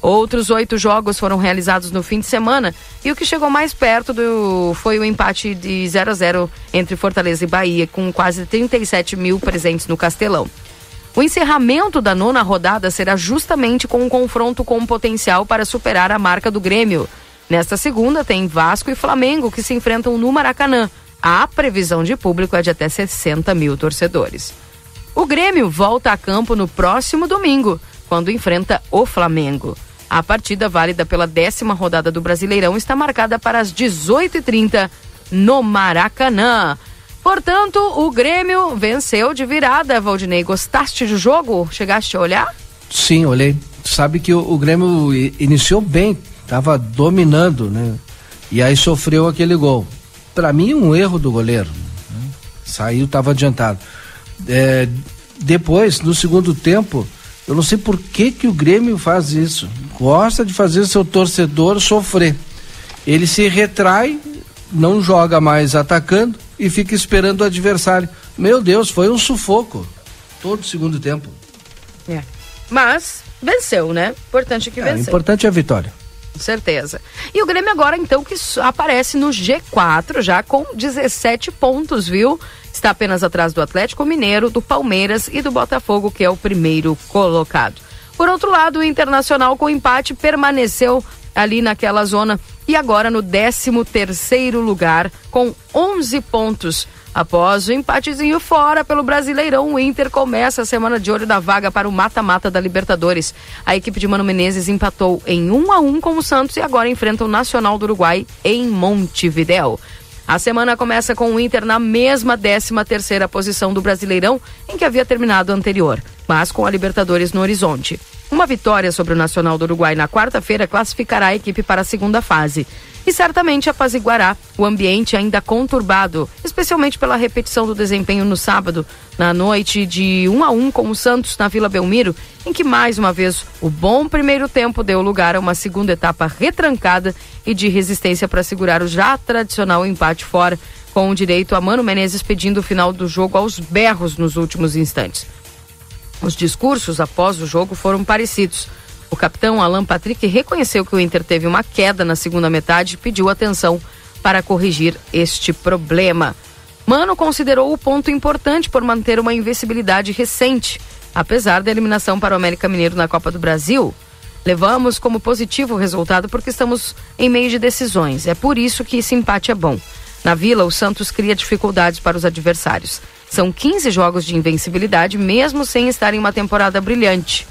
S2: Outros oito jogos foram realizados no fim de semana e o que chegou mais perto do, foi o empate de 0 a 0 entre Fortaleza e Bahia, com quase 37 mil presentes no Castelão. O encerramento da nona rodada será justamente com um confronto com potencial para superar a marca do Grêmio. Nesta segunda, tem Vasco e Flamengo que se enfrentam no Maracanã. A previsão de público é de até 60 mil torcedores. O Grêmio volta a campo no próximo domingo, quando enfrenta o Flamengo. A partida válida pela décima rodada do Brasileirão está marcada para as 18h30 no Maracanã. Portanto, o Grêmio venceu de virada, Valdinei. Gostaste do jogo? Chegaste a olhar?
S4: Sim, olhei. Sabe que o, o Grêmio iniciou bem, estava dominando, né? E aí sofreu aquele gol. Para mim, um erro do goleiro. Né? Saiu, estava adiantado. É, depois, no segundo tempo, eu não sei por que, que o Grêmio faz isso. Gosta de fazer seu torcedor sofrer. Ele se retrai, não joga mais atacando e fica esperando o adversário. Meu Deus, foi um sufoco todo o segundo tempo.
S2: É. Mas venceu, né? Importante que
S4: é,
S2: venceu.
S4: Importante é a vitória.
S2: Com certeza. E o Grêmio agora, então, que aparece no G4 já com 17 pontos, viu? Está apenas atrás do Atlético Mineiro, do Palmeiras e do Botafogo, que é o primeiro colocado. Por outro lado, o Internacional com empate permaneceu ali naquela zona e agora no 13 terceiro lugar com 11 pontos. Após o empatezinho fora pelo Brasileirão, o Inter começa a semana de olho da vaga para o mata-mata da Libertadores. A equipe de Mano Menezes empatou em 1 a 1 com o Santos e agora enfrenta o Nacional do Uruguai em Montevidéu. A semana começa com o Inter na mesma 13 terceira posição do Brasileirão, em que havia terminado anterior, mas com a Libertadores no horizonte. Uma vitória sobre o Nacional do Uruguai na quarta-feira classificará a equipe para a segunda fase. E certamente apaziguará o ambiente ainda conturbado, especialmente pela repetição do desempenho no sábado, na noite de 1 a 1 com o Santos na Vila Belmiro, em que mais uma vez o bom primeiro tempo deu lugar a uma segunda etapa retrancada e de resistência para segurar o já tradicional empate fora, com o direito a Mano Menezes pedindo o final do jogo aos berros nos últimos instantes. Os discursos após o jogo foram parecidos. O capitão Alan Patrick reconheceu que o Inter teve uma queda na segunda metade e pediu atenção para corrigir este problema. Mano considerou o ponto importante por manter uma invencibilidade recente, apesar da eliminação para o América Mineiro na Copa do Brasil. Levamos como positivo o resultado porque estamos em meio de decisões. É por isso que esse empate é bom. Na Vila, o Santos cria dificuldades para os adversários. São 15 jogos de invencibilidade, mesmo sem estar em uma temporada brilhante.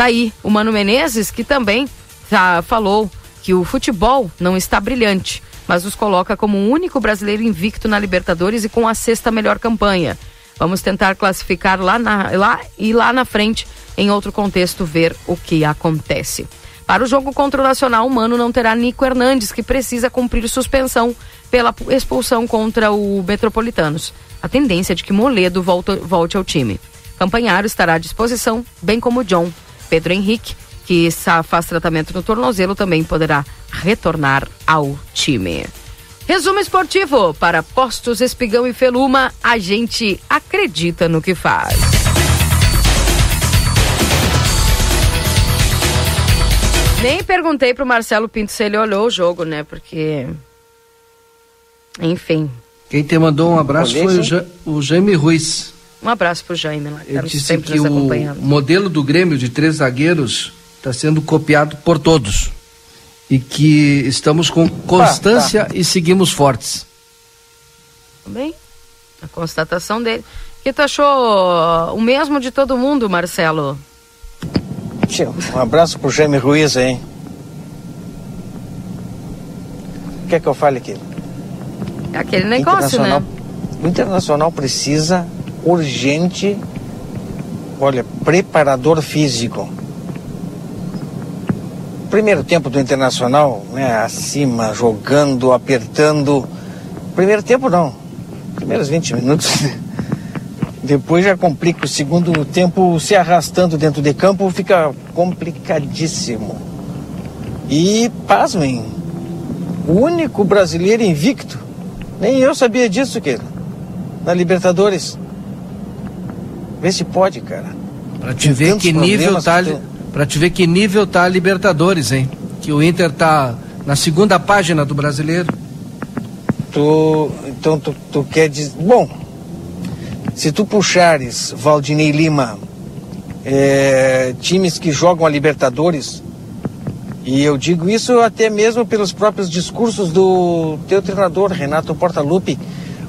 S2: Tá aí o Mano Menezes, que também já falou que o futebol não está brilhante, mas os coloca como o único brasileiro invicto na Libertadores e com a sexta melhor campanha. Vamos tentar classificar lá, na, lá e lá na frente, em outro contexto, ver o que acontece. Para o jogo contra o Nacional, o Mano não terá Nico Hernandes, que precisa cumprir suspensão pela expulsão contra o Metropolitanos a tendência de que Moledo volta, volte ao time. Campanharo estará à disposição, bem como John. Pedro Henrique, que faz tratamento no tornozelo, também poderá retornar ao time. Resumo esportivo para Postos Espigão e Feluma, a gente acredita no que faz. Nem perguntei pro Marcelo Pinto se ele olhou o jogo, né? Porque. Enfim,
S4: quem te mandou um abraço foi o, ja, o Jaime Ruiz.
S2: Um abraço pro Jaime lá.
S4: Ele disse que o modelo do Grêmio de três zagueiros está sendo copiado por todos. E que estamos com constância tá. e seguimos fortes.
S2: Bem, a constatação dele. O que tu achou o mesmo de todo mundo, Marcelo?
S5: Um abraço pro Jaime Ruiz aí. O que é que eu fale aqui?
S2: Aquele negócio, né?
S5: O Internacional precisa urgente, olha, preparador físico. Primeiro tempo do Internacional, né, acima, jogando, apertando. Primeiro tempo não, primeiros 20 minutos. Depois já complica o segundo tempo se arrastando dentro de campo, fica complicadíssimo. E, pasmem, o único brasileiro invicto nem eu sabia disso, que Na Libertadores. Vê se pode, cara.
S4: Pra te ver que nível tá. Que Pra te ver que nível tá a Libertadores, hein? Que o Inter tá na segunda página do brasileiro.
S5: Tu. Então tu, tu quer dizer. Bom, se tu puxares Valdinei Lima, é, times que jogam a Libertadores, e eu digo isso até mesmo pelos próprios discursos do teu treinador, Renato Portaluppi,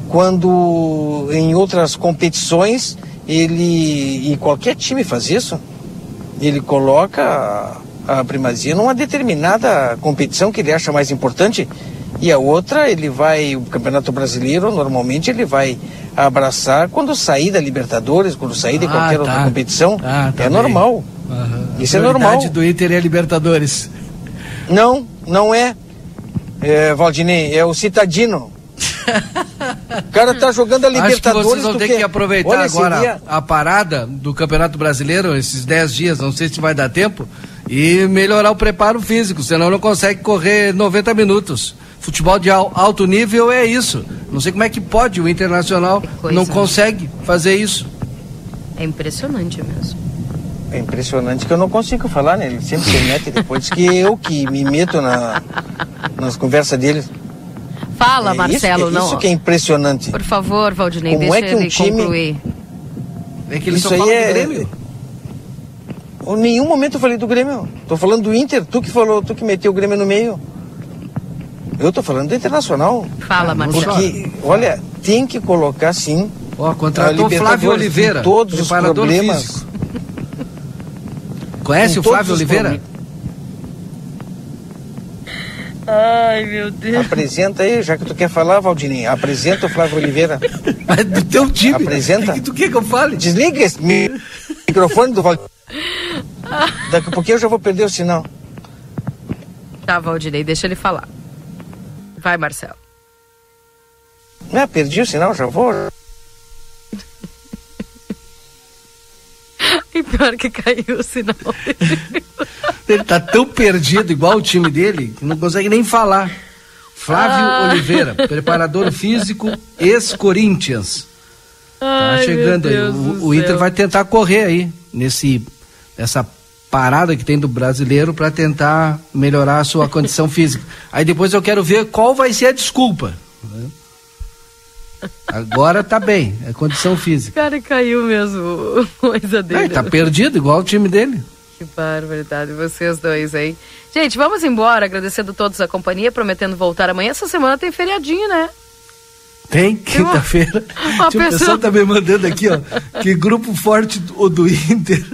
S5: quando em outras competições ele e qualquer time faz isso. Ele coloca a, primazia numa determinada competição que ele acha mais importante e a outra ele vai o Campeonato Brasileiro normalmente ele vai abraçar quando sair da Libertadores, quando sair de
S4: Ah,
S5: qualquer
S4: tá.
S5: outra competição.
S4: Ah, tá
S5: é
S4: bem.
S5: normal.
S4: Aham.
S5: Isso é
S4: A
S5: normal.
S4: prioridade do Inter é Libertadores.
S5: Não, não é. é Valdinei, é o Citadino. o cara tá jogando a
S4: Acho que
S5: Libertadores.
S4: vocês vão ter
S5: quer-
S4: que aproveitar
S5: Olha,
S4: agora
S5: seria-
S4: a parada do Campeonato Brasileiro, esses 10 dias, não sei se vai dar tempo, e melhorar o preparo físico, senão não consegue correr 90 minutos. Futebol de al- alto nível é isso. Não sei como é que pode o Internacional não
S2: né?
S4: consegue fazer isso.
S2: É impressionante mesmo.
S5: É impressionante que eu não consigo falar, né? Ele sempre se mete depois que eu que me meto na, nas conversas dele.
S2: Fala,
S5: É
S2: Marcelo,
S5: isso que,
S2: não.
S5: Isso que é impressionante.
S2: Por favor, Valdinei,
S5: Como
S2: deixa
S5: é que um
S2: ele
S5: time-
S2: concluir.
S4: É que ele
S5: Isso
S4: só
S5: aí
S4: fala
S5: é-
S4: do Grêmio.
S5: Em nenhum momento eu falei do Grêmio. Tô falando do Inter. Tu que falou, tu que meteu o Grêmio no meio. Eu tô falando do Internacional.
S2: Fala, Marcelo.
S5: Porque, olha, tem que colocar sim.
S4: Ó, contratou
S5: a
S4: o Flávio Oliveira,
S5: com todos os problemas.
S4: físico. Conhece o Flávio Oliveira?
S2: Ai, meu Deus.
S5: Apresenta aí, já que tu quer falar, Valdinei. Apresenta o Flávio Oliveira.
S4: Mas do teu time.
S5: Apresenta.
S4: O que tu quer que eu fale?
S5: Desliga esse mi- microfone do Valdinei. Daqui a pouquinho eu já vou perder o sinal.
S2: Tá, Valdinei, deixa ele falar. Vai, Marcelo.
S5: Ah, perdi o sinal, já vou.
S2: E pior que caiu o sinal.
S4: Ele tá tão perdido, igual o time dele, que não consegue nem falar. Flávio
S2: Ah.
S4: Oliveira, preparador físico, ex-Corinthians. Tá chegando aí. O, o Inter vai tentar correr aí, nesse, nessa parada que tem do brasileiro para tentar melhorar a sua condição física. Aí depois eu quero ver qual vai ser a desculpa. né? Agora tá bem, é condição física.
S2: Cara, caiu mesmo coisa dele.
S4: Aí, tá perdido, igual o time dele.
S2: Que barbaridade, vocês dois, hein? Gente, vamos embora, agradecendo todos a companhia, prometendo voltar amanhã. Essa semana tem feriadinho, né?
S4: Tem, quinta-feira. um
S2: pessoa-
S4: pessoal tá me mandando aqui, ó. Que grupo forte o do Inter.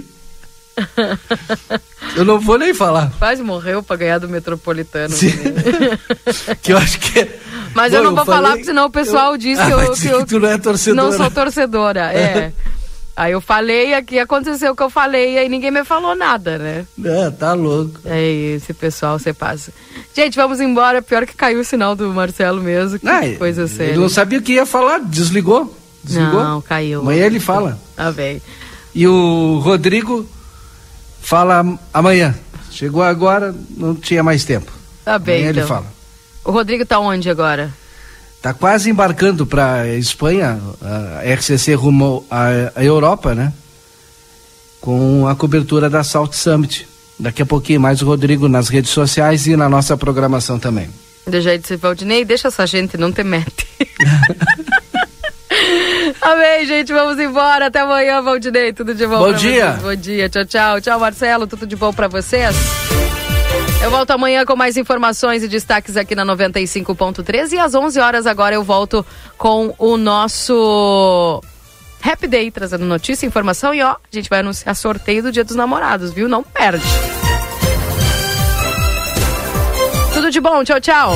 S4: Eu não vou nem falar.
S2: Quase morreu pra ganhar do Metropolitano. Né?
S4: Que eu acho que é.
S2: Mas
S4: Bom,
S2: eu não vou falar,
S4: falei-
S2: porque senão o pessoal
S4: eu-
S2: diz que, eu, que eu
S4: que tu não é torcedora.
S2: não sou torcedora. É. Aí eu falei, aqui aconteceu o que eu falei, e aí ninguém me falou nada, né?
S4: É, tá louco.
S2: É esse pessoal, você passa. Gente, vamos embora. Pior que caiu o sinal do Marcelo mesmo. Que
S4: Ah,
S2: coisa séria.
S4: Ele não sabia o que ia falar, desligou. Desligou.
S2: Não, caiu.
S4: Amanhã ele fala.
S2: Tá bem.
S4: E o Rodrigo fala am- amanhã. Chegou agora, não tinha mais tempo.
S2: Tá bem,
S4: Amanhã ele
S2: então.
S4: fala.
S2: O Rodrigo tá onde agora?
S4: Tá quase embarcando para Espanha, a RCC rumo à, Europa, né? Com a cobertura da Salt Summit. Daqui a pouquinho mais o Rodrigo nas redes sociais e na nossa programação também.
S2: Do jeito de Valdinei, deixa essa gente, não te mete. Amém, gente. Vamos embora. Até amanhã, Valdinei. Tudo de bom
S4: Bom dia.
S2: vocês. Bom dia. Tchau, tchau. Tchau, Marcelo. Tudo de bom pra vocês. Eu volto amanhã com mais informações e destaques aqui na 95.3 e às 11 horas agora eu volto com o nosso Happy Day, trazendo notícia, informação e ó, a gente vai anunciar sorteio do Dia dos Namorados, viu? Não perde. Tudo de bom. Tchau, tchau.